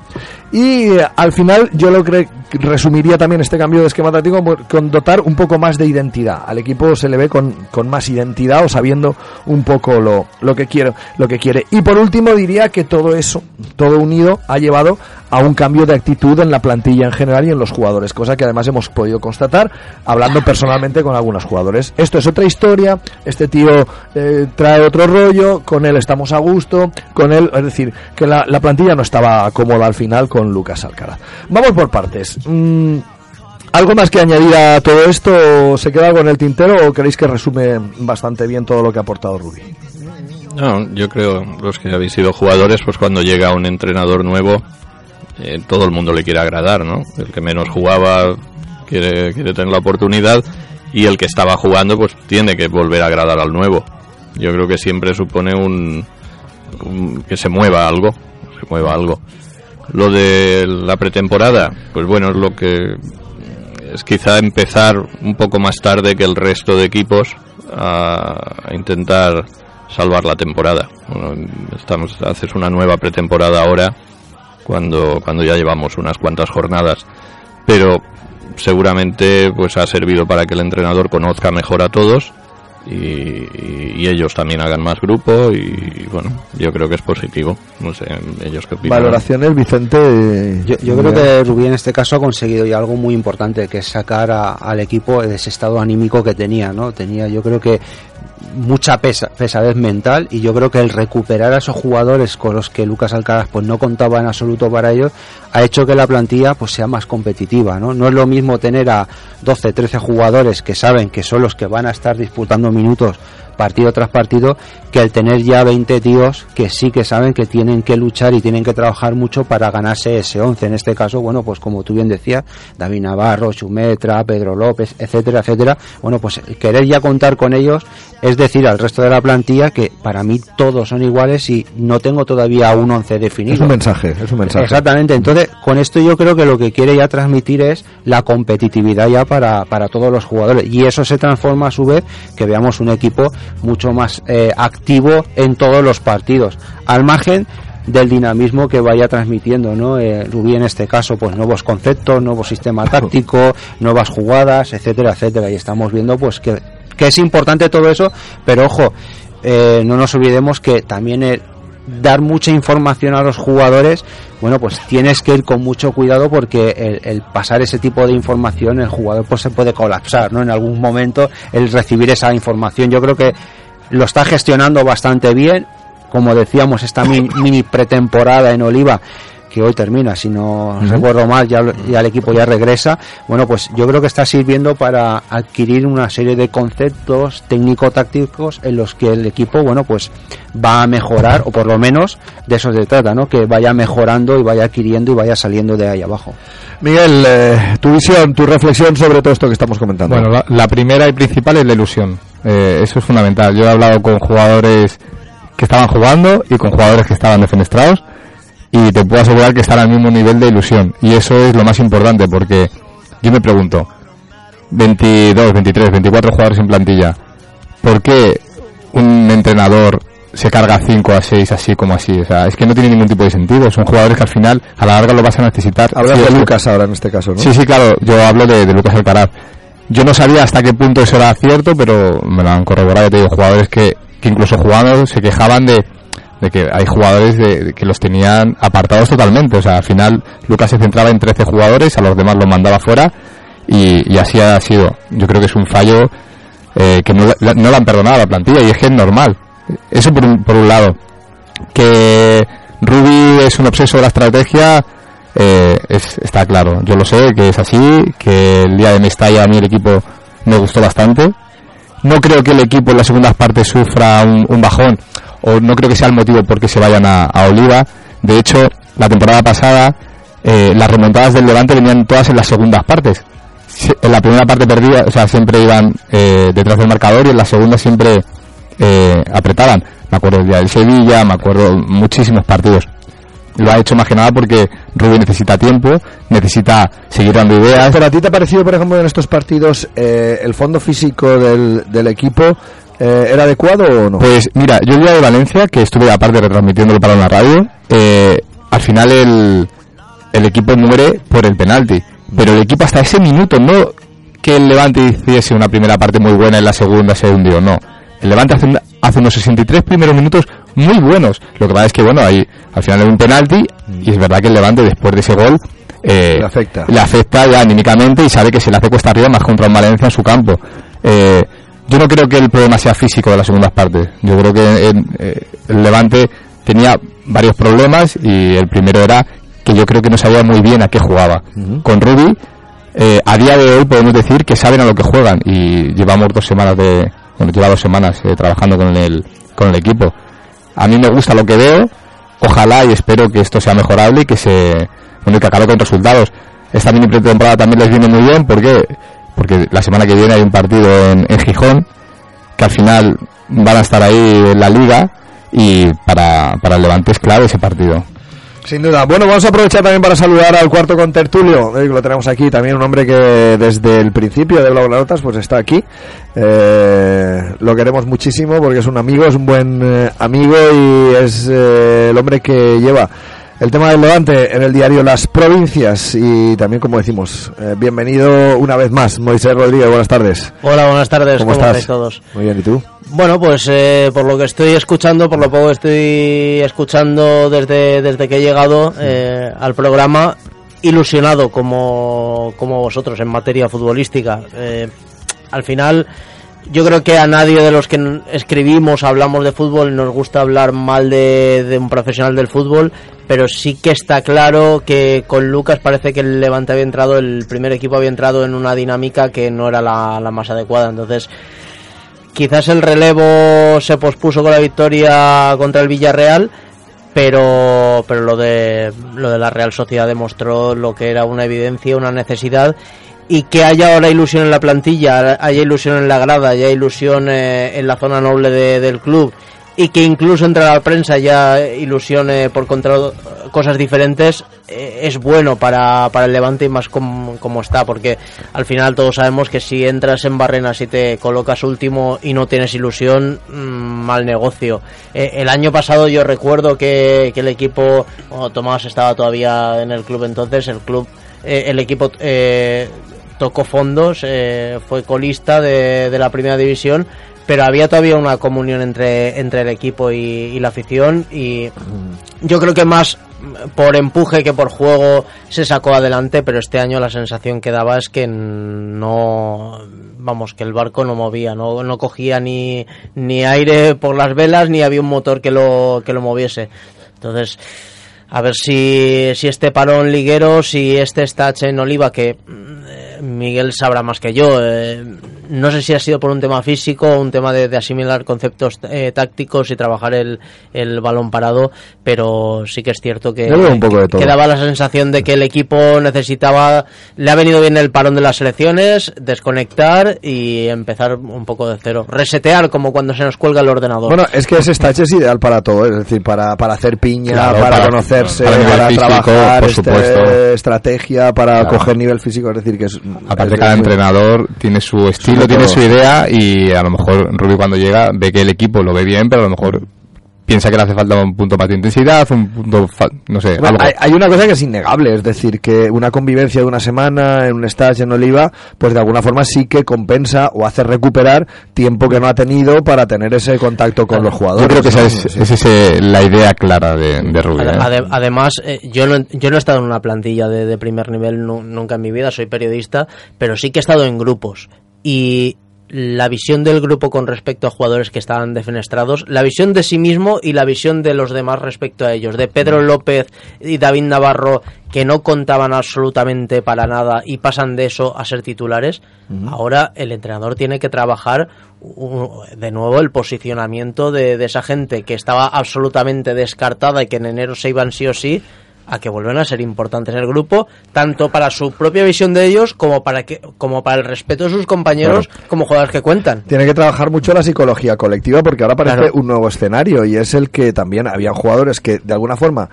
Y eh, al final yo lo que resumiría también este cambio de esquema táctico con dotar un poco más de identidad. Al equipo se le ve con, con más identidad o sabiendo un poco lo, lo que quiere, lo que quiere. Y por último diría que todo eso, todo unido, ha llevado a un cambio de actitud en la plantilla en general y en los jugadores, cosa que además hemos podido constatar hablando personalmente con algunos jugadores. Esto es otra historia, este tío eh, trae otro rollo, con él estamos a gusto, con él, es decir, que la, la plantilla no estaba cómoda al final con Lucas Alcaraz. Vamos por partes. Mm, ¿Algo más que añadir a todo esto? ¿Se queda algo en el tintero o queréis que resume bastante bien todo lo que ha aportado Rubí? No, yo creo, los que habéis sido jugadores, pues cuando llega un entrenador nuevo, eh, todo el mundo le quiere agradar, ¿no? El que menos jugaba quiere, quiere tener la oportunidad y el que estaba jugando pues tiene que volver a agradar al nuevo. Yo creo que siempre supone un, que se mueva algo, se mueva algo. Lo de la pretemporada, pues bueno, es lo que es quizá empezar un poco más tarde que el resto de equipos a, intentar salvar la temporada. estamos haces una nueva pretemporada ahora cuando, cuando ya llevamos unas cuantas jornadas. Pero seguramente pues ha servido para que el entrenador conozca mejor a todos y, y ellos también hagan más grupo y bueno, yo creo que es positivo. No sé, ellos qué opinan. Valoraciones, Vicente. Yo, yo creo que Rubí en este caso ha conseguido ya algo muy importante, que es sacar a- al equipo de ese estado anímico que tenía, ¿no? Tenía, yo creo que mucha pesa- pesadez mental y yo creo que el recuperar a esos jugadores con los que Lucas Alcaraz pues no contaba en absoluto para ellos ha hecho que la plantilla pues sea más competitiva, ¿no? No es lo mismo tener a 12, 13 jugadores que saben que son los que van a estar disputando minutos partido tras partido que el tener ya 20 tíos que sí que saben que tienen que luchar y tienen que trabajar mucho para ganarse ese 11. En este caso, bueno, pues como tú bien decías, David Navarro, Chumetra, Pedro López, etcétera, etcétera. Bueno, pues querer ya contar con ellos es decir al resto de la plantilla que para mí todos son iguales y no tengo todavía un 11 definido. Es un mensaje, es un mensaje. Exactamente, entonces con esto yo creo que lo que quiere ya transmitir es la competitividad ya para, para todos los jugadores y eso se transforma a su vez que veamos un equipo mucho más eh, activo en todos los partidos, al margen del dinamismo que vaya transmitiendo, ¿no? Eh, Rubí en este caso, pues nuevos conceptos, nuevo sistema [laughs] táctico, nuevas jugadas, etcétera, etcétera, y estamos viendo pues que, que es importante todo eso, pero ojo, eh, no nos olvidemos que también el dar mucha información a los jugadores, bueno, pues tienes que ir con mucho cuidado porque el, pasar ese tipo de información, el jugador pues se puede colapsar, ¿no? En algún momento el recibir esa información, yo creo que lo está gestionando bastante bien, como decíamos, esta min- mini pretemporada en Oliva que hoy termina, si no recuerdo mal, ya, lo- ya el equipo ya regresa. Bueno, pues yo creo que está sirviendo para adquirir una serie de conceptos técnico-tácticos en los que el equipo, bueno, pues va a mejorar, o por lo menos de eso se trata, ¿no? Que vaya mejorando y vaya adquiriendo y vaya saliendo de ahí abajo. Miguel, eh, tu visión, tu reflexión sobre todo esto que estamos comentando. Bueno, la, la primera y principal es la ilusión. Eh, eso es fundamental. Yo he hablado con jugadores que estaban jugando y con jugadores que estaban defenestrados y te puedo asegurar que están al mismo nivel de ilusión. Y eso es lo más importante porque yo me pregunto, 22, 23, 24 jugadores en plantilla, ¿por qué un entrenador se carga 5 a 6 así como así? O sea, es que no tiene ningún tipo de sentido. Son jugadores que al final a la larga lo vas a necesitar. Hablas Sí, de que- Lucas ahora en este caso, ¿no? Sí, sí, claro, yo hablo de, de Lucas Alcaraz. Yo no sabía hasta qué punto eso era cierto, pero me lo han corroborado, ya te digo, jugadores que, que incluso jugando se quejaban de, de que hay jugadores de, que los tenían apartados totalmente. O sea, al final Lucas se centraba en 13 jugadores, a los demás los mandaba fuera y, así ha sido. Yo creo que es un fallo eh, que no, no lo han perdonado a la plantilla y es que es normal. Eso por un, por un lado. Que Ruby es un obseso de la estrategia, eh, es- está claro. Yo lo sé, que es así, que el día de Mestalla a mí el equipo me gustó bastante. No creo que el equipo en las segundas partes sufra un bajón, o no creo que sea el motivo por qué se vayan a, a Oliva. De hecho, la temporada pasada, eh, las remontadas del Levante venían todas en las segundas partes. En la primera parte perdida, o sea, siempre iban eh, detrás del marcador y en la segunda siempre eh, apretaban. Me acuerdo el día del Sevilla, me acuerdo muchísimos partidos. Lo ha hecho más que nada porque Rubí necesita tiempo, necesita seguir dando ideas. ¿Pero a ti te ha parecido, por ejemplo, en estos partidos eh, el fondo físico del, del equipo eh, era adecuado o no? Pues mira, yo el día de Valencia, que estuve aparte retransmitiéndolo para una radio, eh, al final el, el equipo muere por el penalti. Pero el equipo hasta ese minuto, no que el Levante hiciese una primera parte muy buena y la segunda se hundió, no. El Levante hace, un- hace unos 63 primeros minutos muy buenos. Lo que pasa es que, bueno, ahí al final hay un penalti y es verdad que el Levante después de ese gol eh, Le afecta. le afecta ya anímicamente y sabe que se le hace cuesta arriba más contra un Valencia en su campo. Eh, yo no creo que el problema sea físico de las segundas partes. Yo creo que en- eh, el Levante tenía varios problemas y el primero era que yo creo que no sabía muy bien a qué jugaba. Con Ruby, eh, a día de hoy podemos decir que saben a lo que juegan y llevamos dos semanas de, bueno, lleva dos semanas eh, trabajando con el, con el equipo. A mí me gusta lo que veo, ojalá y espero que esto sea mejorable y que se, bueno, y que acabe con resultados. Esta mini pretemporada también les viene muy bien, ¿por qué? Porque la semana que viene hay un partido en, en Gijón, que al final van a estar ahí en la liga y para, para el Levante es clave ese partido. Sin duda. Bueno, vamos a aprovechar también para saludar al cuarto contertulio. Eh, que lo tenemos aquí también, un hombre que desde el principio de Blau Notas pues está aquí. Eh, lo queremos muchísimo porque es un amigo, es un buen eh, amigo y es eh, el hombre que lleva El tema del Levante en el diario Las Provincias y también, como decimos, eh, bienvenido una vez más, Moisés Rodríguez, buenas tardes. Hola, buenas tardes, ¿Cómo, ¿cómo, estás? todos? Muy bien, ¿y tú? Bueno, pues eh, por lo que estoy escuchando, por lo poco que estoy escuchando desde, desde que he llegado eh, al programa, ilusionado como, como vosotros en materia futbolística. Eh, al final, yo creo que a nadie de los que escribimos, hablamos de fútbol, nos gusta hablar mal de, de un profesional del fútbol, pero sí que está claro que con Lucas parece que el Levante había entrado, el primer equipo había entrado en una dinámica que no era la, la más adecuada. Entonces, quizás el relevo se pospuso con la victoria contra el Villarreal, pero pero lo de lo de la Real Sociedad demostró lo que era una evidencia, una necesidad y que haya ahora ilusión en la plantilla, haya ilusión en la grada, haya ilusión eh, en la zona noble de- del club y que incluso entre la prensa ya ilusione por contra cosas diferentes eh, es bueno para, para el Levante y más com- como está porque al final todos sabemos que si entras en Barrenas y te colocas último y no tienes ilusión mm, mal negocio. Eh, el año pasado yo recuerdo que, que el equipo Tomás estaba todavía en el club entonces el club eh, el equipo eh, tocó fondos, eh, fue colista de, de la primera división, pero había todavía una comunión entre, entre el equipo y, la afición y yo creo que más por empuje que por juego se sacó adelante, pero este año la sensación que daba es que no, vamos, que el barco no movía, no, no cogía ni, ni aire por las velas ni había un motor que lo, que lo moviese. Entonces, a ver si, si este parón liguero, si este Stach en Oliva, que mm, Miguel sabrá más que yo. eh, no sé si ha sido por un tema físico, un tema de, de asimilar conceptos eh, tácticos y trabajar el, el balón parado, pero sí que es cierto que, Yo veo un poco de que- todo. que daba la sensación de que el equipo necesitaba, le ha venido bien el parón de las selecciones, desconectar y empezar un poco de cero. Resetear como cuando se nos cuelga el ordenador. Bueno, es que ese stage es ideal para todo, es decir, para, para hacer piña, Claro, para, para- conocerse, para para, nivel físico, trabajar, por este, estrategia, para Claro. coger nivel físico, es decir, que es... Aparte es cada entrenador tiene su estilo, Tiene todo. su idea y a lo mejor Rubí cuando llega ve que el equipo lo ve bien, pero a lo mejor piensa que le hace falta un punto más de intensidad, un punto, fa- no sé, Bueno, algo. hay, hay una cosa que es innegable, es decir, que una convivencia de una semana en un stage en Oliva, pues de alguna forma sí que compensa o hace recuperar tiempo que no ha tenido para tener ese contacto con los jugadores. Yo creo que esa es, Sí. es ese- la idea clara de, de. Ade- ¿eh? ade- además, eh, yo, no, yo no he estado en una plantilla de, de primer nivel nu- nunca en mi vida, soy periodista, pero sí que he estado en grupos. Y la visión del grupo con respecto a jugadores que estaban defenestrados, la visión de sí mismo y la visión de los demás respecto a ellos, de Pedro López y David Navarro, que no contaban absolutamente para nada y pasan de eso a ser titulares, ahora el entrenador tiene que trabajar de nuevo el posicionamiento de, de esa gente que estaba absolutamente descartada y que en enero se iban sí o sí a que vuelvan a ser importantes en el grupo, tanto para su propia visión de ellos como para que como para el respeto de sus compañeros como jugadores que cuentan. Tiene que trabajar mucho la psicología colectiva porque ahora parece Claro. un nuevo escenario y es el que también habían jugadores que de alguna forma,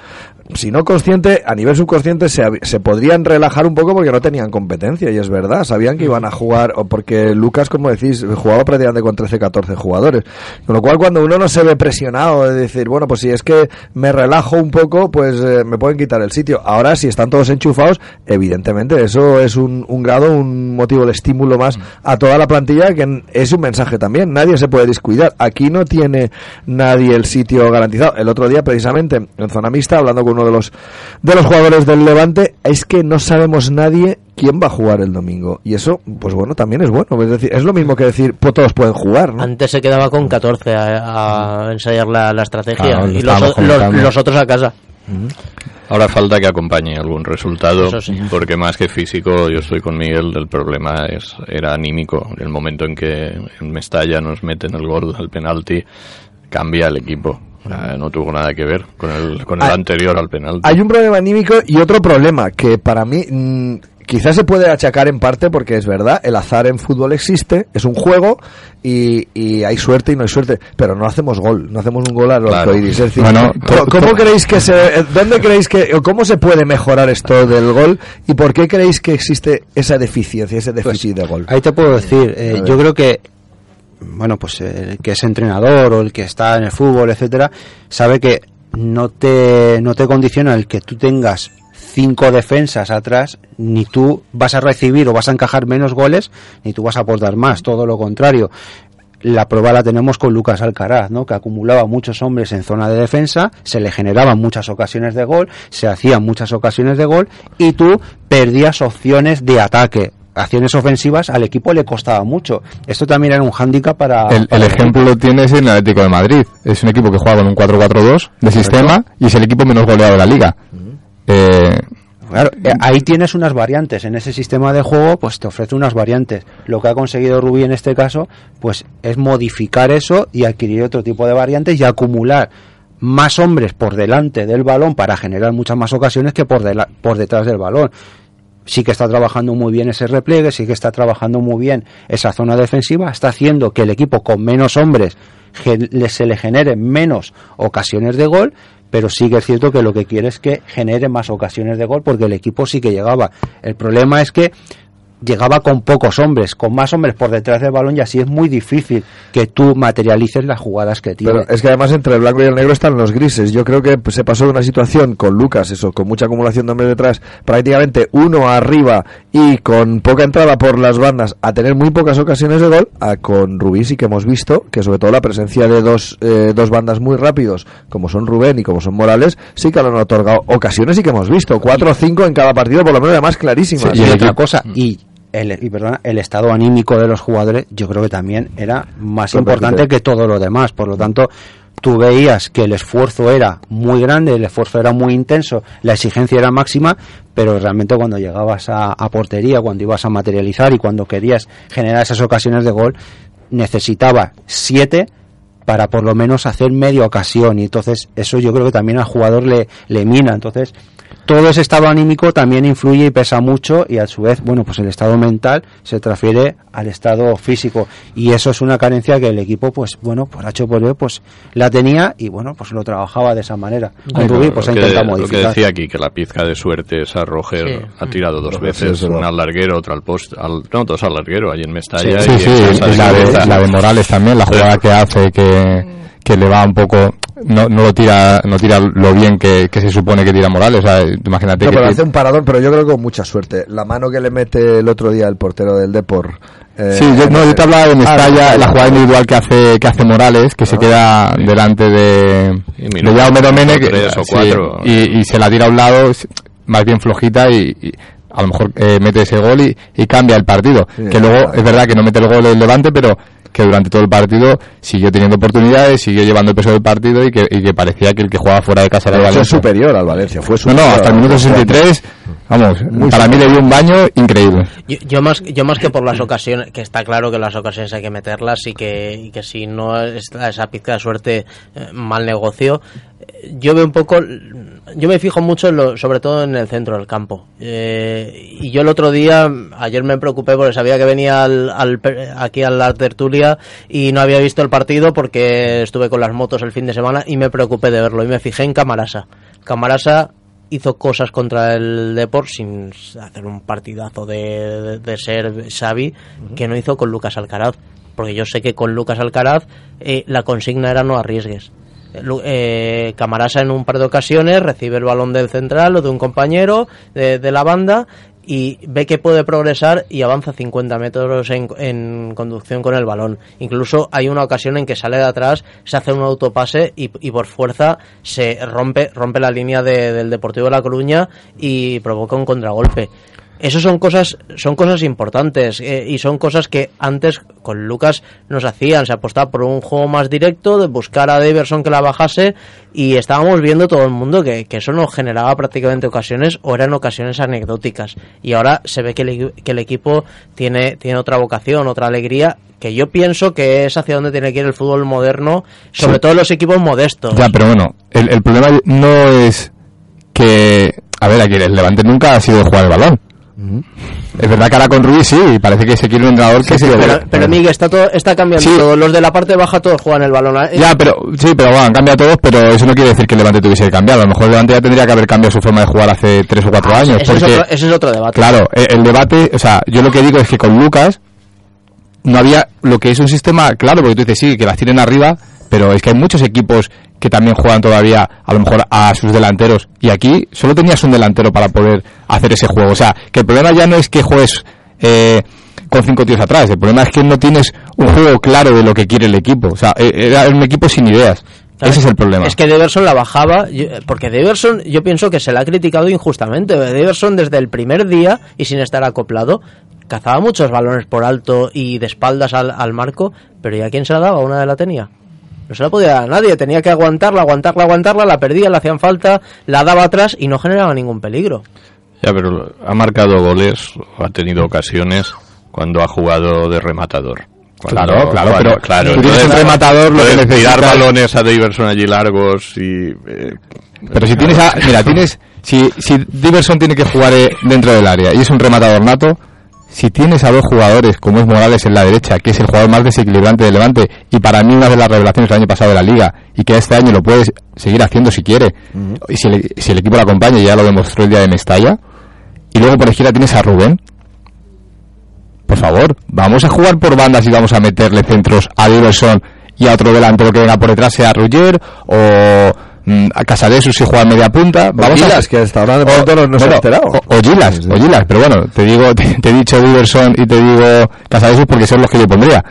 si no consciente, a nivel subconsciente se, se podrían relajar un poco porque no tenían competencia y es verdad, sabían que iban a jugar, o porque Lucas, como decís, jugaba prácticamente con 13, 14 jugadores. Con lo cual cuando uno no se ve presionado de decir, bueno, pues si es que me relajo un poco, pues eh, me pueden quitar el sitio. Ahora si están todos enchufados, evidentemente eso es un, un grado, un motivo de estímulo más a toda la plantilla que es un mensaje también. Nadie se puede descuidar. Aquí no tiene nadie el sitio garantizado. El otro día, precisamente, en zona mixta, hablando con uno de los, de los jugadores del Levante, es que no sabemos nadie quién va a jugar el domingo. Y eso, pues bueno, también es bueno. Es decir, es lo mismo que decir, pues todos pueden jugar, ¿no? Antes se quedaba con 14 a, a ensayar la, la estrategia y los, los- otros a casa. Ahora falta que acompañe algún resultado, sí. porque más que físico, yo estoy con Miguel, el problema es era anímico. El momento en que en Mestalla nos meten el gol al penalti, cambia el equipo. Sea, no tuvo nada que ver con el, con el Hay- anterior al penalti. Hay un problema anímico y otro problema que para mí mm, quizás se puede achacar en parte porque es verdad, el azar en fútbol existe, es un juego y, y hay suerte y no hay suerte, pero no hacemos gol, no hacemos un gol al Claro. arcoiris. Es decir, Bueno, ¿cómo, to- cómo creéis que se, dónde creéis que, o cómo se puede mejorar esto del gol y por qué creéis que existe esa deficiencia, ese déficit de gol? Ahí te puedo decir, eh, A yo creo que, bueno, pues el que es entrenador o el que está en el fútbol, etcétera, sabe que no te, no te condiciona el que tú tengas cinco defensas atrás, ni tú vas a recibir o vas a encajar menos goles, ni tú vas a aportar más, todo lo contrario. La prueba la tenemos con Lucas Alcaraz, ¿no? que acumulaba muchos hombres en zona de defensa, se le generaban muchas ocasiones de gol, se hacían muchas ocasiones de gol y tú perdías opciones de ataque acciones ofensivas al equipo le costaba mucho. Esto también era un hándicap para... El, para el ejemplo lo tienes en el Atlético de Madrid. Es un equipo que juega con un 4-4-2 de sistema y es el equipo menos goleado de la liga. Eh, Claro, eh, ahí tienes unas variantes. En ese sistema de juego, pues te ofrece unas variantes. Lo que ha conseguido Rubí en este caso, pues es modificar eso y adquirir otro tipo de variantes y acumular más hombres por delante del balón para generar muchas más ocasiones que por, dela- por detrás del balón. Sí que está trabajando muy bien ese repliegue, sí que está trabajando muy bien esa zona defensiva, está haciendo que el equipo con menos hombres se le genere menos ocasiones de gol, pero sí que es cierto que lo que quiere es que genere más ocasiones de gol porque el equipo sí que llegaba. El problema es que llegaba con pocos hombres, con más hombres por detrás del balón y así es muy difícil que tú materialices las jugadas que tiene. Pero es que además entre el blanco y el negro están los grises. Yo creo que pues, se pasó de una situación con Lucas, eso, con mucha acumulación de hombres detrás, prácticamente uno arriba y con poca entrada por las bandas, a tener muy pocas ocasiones de gol, a con Rubí sí que hemos visto que sobre todo la presencia de dos, eh, dos bandas muy rápidos, como son Rubén y como son Morales, sí que le han otorgado ocasiones y que hemos visto, cuatro o cinco en cada partido, por lo menos además clarísimas. y otra cosa, y el, y perdona, el estado anímico de los jugadores, yo creo que también era más importante que todo lo demás. Por lo tanto, tú veías que el esfuerzo era muy grande, el esfuerzo era muy intenso, la exigencia era máxima, pero realmente cuando llegabas a, a portería, cuando ibas a materializar y cuando querías generar esas ocasiones de gol, necesitaba siete para por lo menos hacer media ocasión. Y entonces eso yo creo que también al jugador le, le mina. Entonces todo ese estado anímico también influye y pesa mucho y a su vez bueno pues el estado mental se transfiere al estado físico y eso es una carencia que el equipo pues bueno por H por B pues la tenía y bueno pues lo trabajaba de esa manera con Rubí pues ha lo, que, intentado lo que modificar decía aquí, que la pizca de suerte esa Roger Sí. ha tirado dos Dos veces, una al larguero, otra al poste, al, no, dos al larguero, allí en Mestalla. sí, y sí, esa y la de, cabeza. la de Morales también, la jugada que hace, que, que le va un poco, no, no lo tira, no tira lo bien que, que se supone que tira Morales, o sea, imagínate No, que pero hace un parador, pero yo creo que con mucha suerte. La mano que le mete el otro día el portero del Depor. eh, Sí, yo, no, yo te hablaba de Ah, Mestalla, no, la jugada individual que hace que hace Morales, que se queda delante de, Y de Jaume Domene, que- tres o sí, y, y se la tira a un lado, más bien flojita, y, y a lo mejor eh, mete ese gol y, y cambia el partido. Sí, que luego claro. es verdad que no mete el gol el Levante, pero que durante todo el partido siguió teniendo oportunidades, siguió llevando el peso del partido y que, y que parecía que el que jugaba fuera de casa era el Fue Valencia. superior al Valencia. Fue superior no, hasta el minuto Valencia. 63, vamos, Muy para mí le dio un baño increíble. Yo, yo más yo más que por las ocasiones, que está claro que las ocasiones hay que meterlas y que, y que si no está esa pizca de suerte, eh, mal negocio, eh, yo veo un poco, yo me fijo mucho en lo, sobre todo en el centro del campo. Eh, y yo el otro día, ayer me preocupé porque sabía que venía al, al per- aquí a la tertulia y no había visto el partido porque estuve con las motos el fin de semana y me preocupé de verlo y me fijé en Camarasa. Camarasa hizo cosas contra el Deport sin hacer un partidazo de, de- de ser Xavi que no hizo con Lucas Alcaraz. Porque yo sé que con Lucas Alcaraz eh, la consigna era no arriesgues. Eh, eh, Camarasa en un par de ocasiones recibe el balón del central o de un compañero de, de la banda y ve que puede progresar y avanza 50 metros en, en conducción con el balón. Incluso hay una ocasión en que sale de atrás, se hace un autopase y, y por fuerza se rompe, rompe la línea de- del Deportivo de La Coruña y provoca un contragolpe. Eso son cosas, son cosas importantes eh, y son cosas que antes con Lucas nos hacían. Se apostaba por un juego más directo, de buscar a Daverson que la bajase y estábamos viendo todo el mundo que, que eso nos generaba prácticamente ocasiones o eran ocasiones anecdóticas. Y ahora se ve que el, que el equipo tiene, tiene otra vocación, otra alegría que yo pienso que es hacia donde tiene que ir el fútbol moderno, sobre Sí. todo los equipos modestos. Ya, pero bueno, el, el problema no es que, a ver, aquí el Levante nunca ha sido de jugar el balón. Es verdad que ahora con Ruiz sí, y parece que se quiere un entrenador que se... pero, pero Miguel, está, todo, está cambiando Sí. todo. Los de la parte baja todos juegan el balón. Eh, Ya, pero sí, pero bueno, han cambiado todos, pero eso no quiere decir que el Levante tuviese que cambiar. A lo mejor el Levante ya tendría que haber cambiado su forma de jugar hace tres o cuatro años. Ah, ese, porque, es otro, ese es otro debate. Claro, eh, el debate, o sea, yo lo que digo es que con Lucas no había lo que es un sistema, claro, porque tú dices sí, que las tienen arriba, pero es que hay muchos equipos que también juegan todavía a lo mejor a sus delanteros y aquí solo tenías un delantero para poder hacer ese juego. O sea, que el problema ya no es que juegues eh, con cinco tíos atrás, el problema es que no tienes un juego claro de lo que quiere el equipo. O sea, eh, era un equipo sin ideas. Ese es el problema. Es que Deverson la bajaba, yo- porque Deverson yo pienso que se la ha criticado injustamente. Deverson desde el primer día y sin estar acoplado cazaba muchos balones por alto y de espaldas al, al marco, pero ¿y a quién se la daba? ¿Una de la tenía? No se la podía dar a nadie, tenía que aguantarla, aguantarla, aguantarla, la perdía, le hacían falta, la daba atrás y no generaba ningún peligro. Ya, pero ha marcado goles, o ha tenido ocasiones cuando ha jugado de rematador. Cuando- Claro, claro, cuando- pero claro, tú tienes entonces, un rematador, lo que puedes tirar necesitas- balones a Daverson allí largos y... eh, Pero si tienes a, mira, tienes, si, si Diverson tiene que jugar eh, dentro del área y es un rematador nato, si tienes a dos jugadores, como es Morales en la derecha, que es el jugador más desequilibrante del Levante, y para mí una de las revelaciones del año pasado de la Liga, y que este año lo puedes seguir haciendo si quiere, y si el, si el equipo lo acompaña, ya lo demostró el día de Mestalla, y luego por izquierda tienes a Rubén, por favor, vamos a jugar por bandas y vamos a meterle centros a Diverson y a otro delantero que venga por detrás, sea Rugger o a Casadesus si juega media punta. Vamos Gilas, a que hasta ahora de momento no- no se ha enterado. O, o Gilas, o Gilas, pero bueno, te digo, te, te he dicho Diverson y te digo Casadesus porque son los que yo pondría.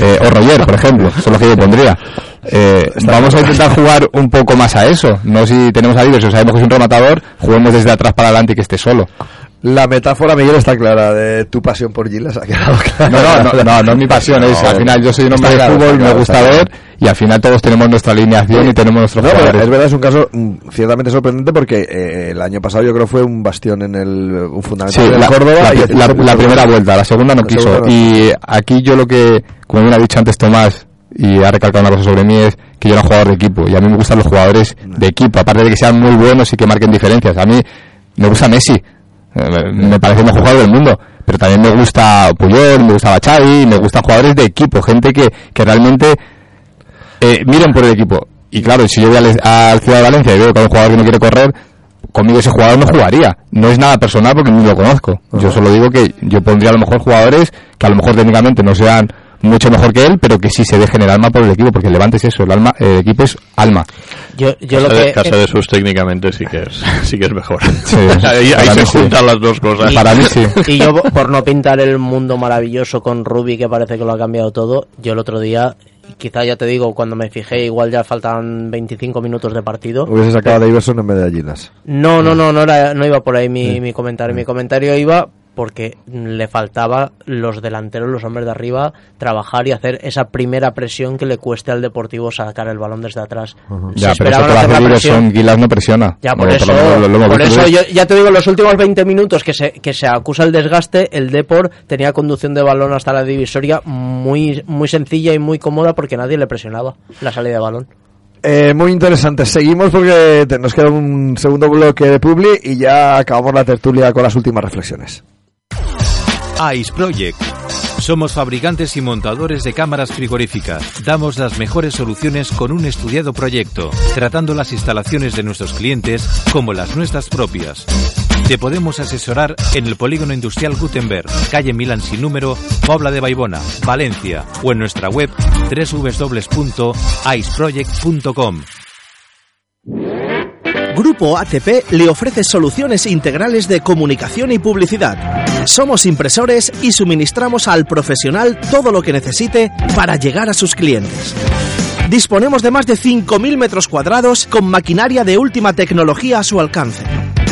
Eh, o Roger, por ejemplo, son los que yo pondría. Eh, vamos a intentar jugar un poco más a eso. No si tenemos a Diverson, sabemos que es un rematador, juguemos desde atrás para adelante y que esté solo. La metáfora, Miguel, está clara de tu pasión por Gilas. Ha quedado. No, no, no, no, no es mi pasión, es, al final yo soy un hombre de claro, fútbol, está me claro, gusta ver claro. y al final todos tenemos nuestra alineación y tenemos nuestros No, es verdad, es un caso mm, ciertamente sorprendente porque eh, el año pasado yo creo fue un bastión en el un fundamental Sí, en la, Córdoba la- y la- primera vuelta, la segunda no La quiso. segunda. Y aquí yo lo que, como bien ha dicho antes Tomás, y ha recalcado una cosa sobre mí, es que yo era jugador de equipo. Y a mí me gustan los jugadores de equipo, aparte de que sean muy buenos y que marquen diferencias. A mí me gusta Messi, me parece el mejor jugador del mundo. Pero también me gusta Puyol, me gusta Xavi, me gustan jugadores de equipo, gente que, que realmente eh, miren por el equipo. Y claro, si yo voy al, al Ciudad de Valencia y veo que hay un jugador que no quiere correr, conmigo ese jugador no jugaría. No es nada personal porque ni lo conozco. Yo solo digo que yo pondría a lo mejor jugadores que a lo mejor técnicamente no sean mucho mejor que él, pero que sí se dejen el alma por el equipo, porque el Levante es eso, el alma, el equipo es alma. Yo, yo lo Casa, de, que... Casa de sus técnicamente sí que es, [laughs] sí que es mejor. Sí, [laughs] ahí ahí para se mí sí. juntan las dos cosas. Para mí sí. [laughs] Y yo, por no pintar el mundo maravilloso con Ruby, que parece que lo ha cambiado todo, yo el otro día, quizá ya te digo, cuando me fijé, igual ya faltan 25 minutos de partido. Hubiese sacado a Davidson en vez de a Gilas. No, no, no, no, era, no iba por ahí mi, mi comentario. Mi comentario iba porque le faltaba los delanteros, los hombres de arriba, trabajar y hacer esa primera presión que le cueste al Deportivo sacar el balón desde atrás. Se Ya, pero eso que la presión. Gilas no presiona. Ya, por Bueno, eso, lo menos lo- lo hemos por eso ya te digo, los últimos 20 minutos que se, que se acusa el desgaste, el Depor tenía conducción de balón hasta la divisoria muy, muy sencilla y muy cómoda porque nadie le presionaba la salida de balón. Eh, muy interesante. Seguimos porque te- nos queda un segundo bloque de Publi y ya acabamos la tertulia con las últimas reflexiones. Ice Project. Somos fabricantes y montadores de cámaras frigoríficas. Damos las mejores soluciones con un estudiado proyecto, tratando las instalaciones de nuestros clientes como las nuestras propias. Te podemos asesorar en el Polígono Industrial Gutenberg, calle Milán sin número, Pobla de Baibona, Valencia, o en nuestra web www.iceproject.com. Grupo ATP le ofrece soluciones integrales de comunicación y publicidad. Somos impresores y suministramos al profesional todo lo que necesite para llegar a sus clientes. Disponemos de más de 5.000 metros cuadrados con maquinaria de última tecnología a su alcance.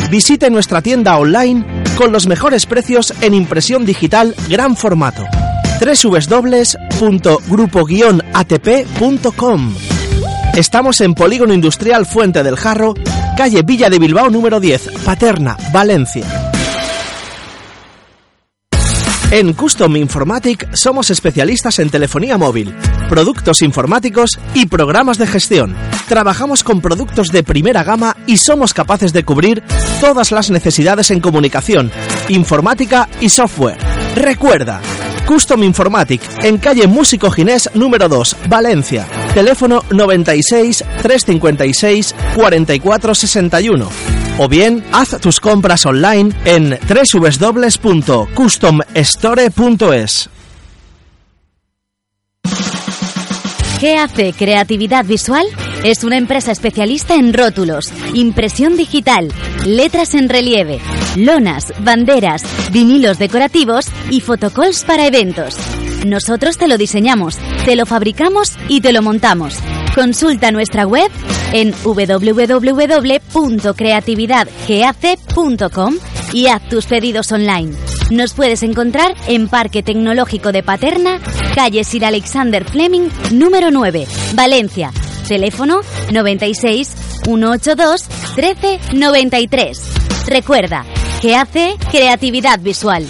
Visite nuestra tienda online con los mejores precios en impresión digital gran formato. www.grupo-atp.com Estamos en Polígono Industrial Fuente del Jarro, calle Villa de Bilbao número 10, Paterna, Valencia. En Custom Informatic somos especialistas en telefonía móvil, productos informáticos y programas de gestión. Trabajamos con productos de primera gama y somos capaces de cubrir todas las necesidades en comunicación, informática y software. Recuerda, Custom Informatic en calle Músico Ginés número 2, Valencia. Teléfono 96 356 4461. O bien, haz tus compras online en www.customstore.es. ¿Qué hace Creatividad Visual? Es una empresa especialista en rótulos, impresión digital, letras en relieve, lonas, banderas, vinilos decorativos y fotocalls para eventos. Nosotros te lo diseñamos, te lo fabricamos y te lo montamos. Consulta nuestra web en www.creatividadgac.com y haz tus pedidos online. Nos puedes encontrar en Parque Tecnológico de Paterna, calle Sir Alexander Fleming, número 9, Valencia. Teléfono 96 182 1393. Recuerda, que hace creatividad visual.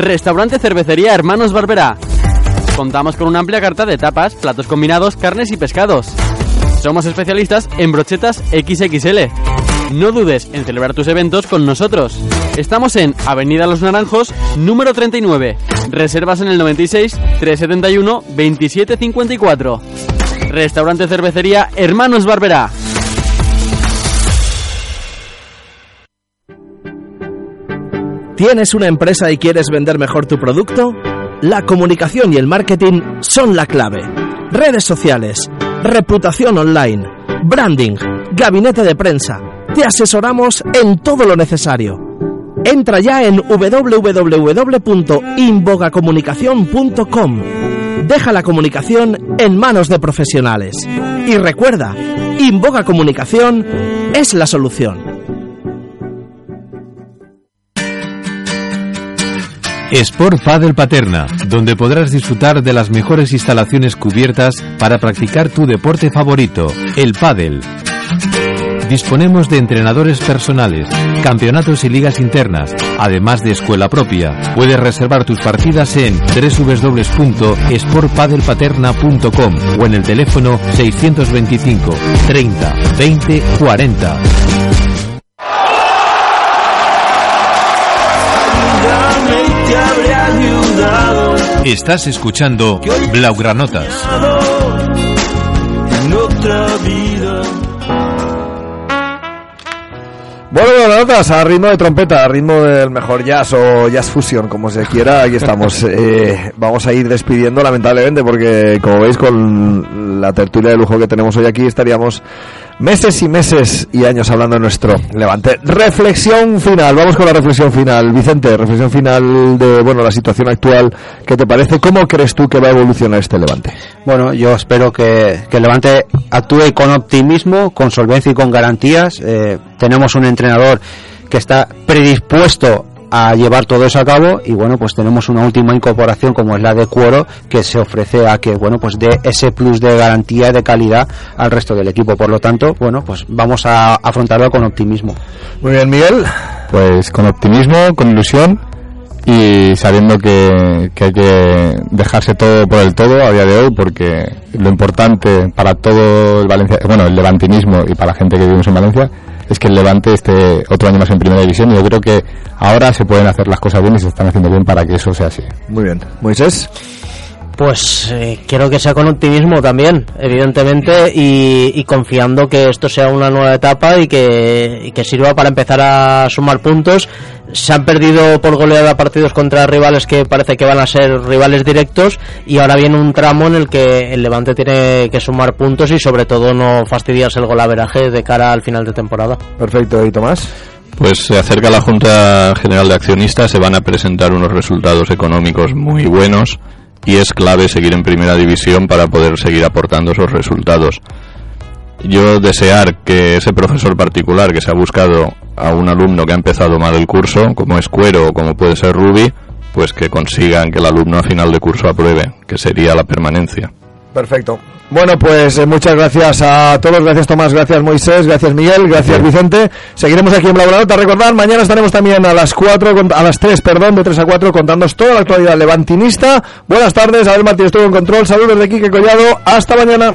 Restaurante Cervecería Hermanos Barberá. Contamos con una amplia carta de tapas, platos combinados, carnes y pescados. Somos especialistas en brochetas XXL. No dudes en celebrar tus eventos con nosotros. Estamos en Avenida Los Naranjos, número 39. Reservas en el 96 371 2754. Restaurante Cervecería Hermanos Barberá. ¿Tienes una empresa y quieres vender mejor tu producto? La comunicación y el marketing son la clave. Redes sociales, reputación online, branding, gabinete de prensa. Te asesoramos en todo lo necesario. Entra ya en www.inbogacomunicación.com. Deja la comunicación en manos de profesionales. Y recuerda, Inboga Comunicación es la solución. Sport Padel Paterna, donde podrás disfrutar de las mejores instalaciones cubiertas para practicar tu deporte favorito, el pádel. Disponemos de entrenadores personales, campeonatos y ligas internas, además de escuela propia. Puedes reservar tus partidas en www.sportpadelpaterna.com o en el teléfono 625 30 20 40. Estás escuchando Blaugranotas. en otra vida. Bueno, bueno, notas a ritmo de trompeta, a ritmo del mejor jazz o jazz fusion, como se quiera, aquí estamos. [laughs] Eh, vamos a ir despidiendo, lamentablemente, porque como veis, con la tertulia de lujo que tenemos hoy aquí, estaríamos meses y meses y años hablando de nuestro Levante. Reflexión final, vamos con la reflexión final. Vicente, reflexión final de bueno la situación actual. ¿Qué te parece? ¿Cómo crees tú que va a evolucionar este Levante? Bueno, yo espero que, que el Levante actúe con optimismo, con solvencia y con garantías. Eh, tenemos un entrenador que está predispuesto a llevar todo eso a cabo y bueno pues tenemos una última incorporación como es la de Cuoro que se ofrece a que bueno pues dé ese plus de garantía de calidad al resto del equipo por lo tanto bueno pues vamos a afrontarlo con optimismo Muy bien, Miguel. Pues con optimismo, con ilusión y sabiendo que, que hay que dejarse todo por el todo a día de hoy porque lo importante para todo el Valencia, bueno, el levantinismo y para la gente que vivimos en Valencia es que el Levante esté otro año más en primera división y yo creo que ahora se pueden hacer las cosas bien y se están haciendo bien para que eso sea así. Muy bien. Moisés. Pues eh, quiero que sea con optimismo también, evidentemente, y, y confiando que esto sea una nueva etapa y que, y que sirva para empezar a sumar puntos. Se han perdido por goleada partidos contra rivales que parece que van a ser rivales directos y ahora viene un tramo en el que el Levante tiene que sumar puntos y sobre todo no fastidiarse el golaveraje de cara al final de temporada. Perfecto, ¿y Tomás? Pues se acerca la Junta General de Accionistas, se van a presentar unos resultados económicos muy buenos y es clave seguir en primera división para poder seguir aportando esos resultados. Yo desear que ese profesor particular que se ha buscado a un alumno que ha empezado mal el curso, como es Cuero o como puede ser Ruby, pues que consigan que el alumno a final de curso apruebe, que sería la permanencia. Perfecto. Bueno, pues eh, muchas gracias a todos. Gracias Tomás, gracias Moisés, gracias Miguel, gracias Vicente. Seguiremos aquí en Blaugranotas. Recordad, mañana estaremos también a las 4, con- a las 3, perdón, de 3 a 4, contándonos toda la actualidad levantinista. Buenas tardes, Abel Martínez estuvo en control. Saludos de Quique Collado. Hasta mañana.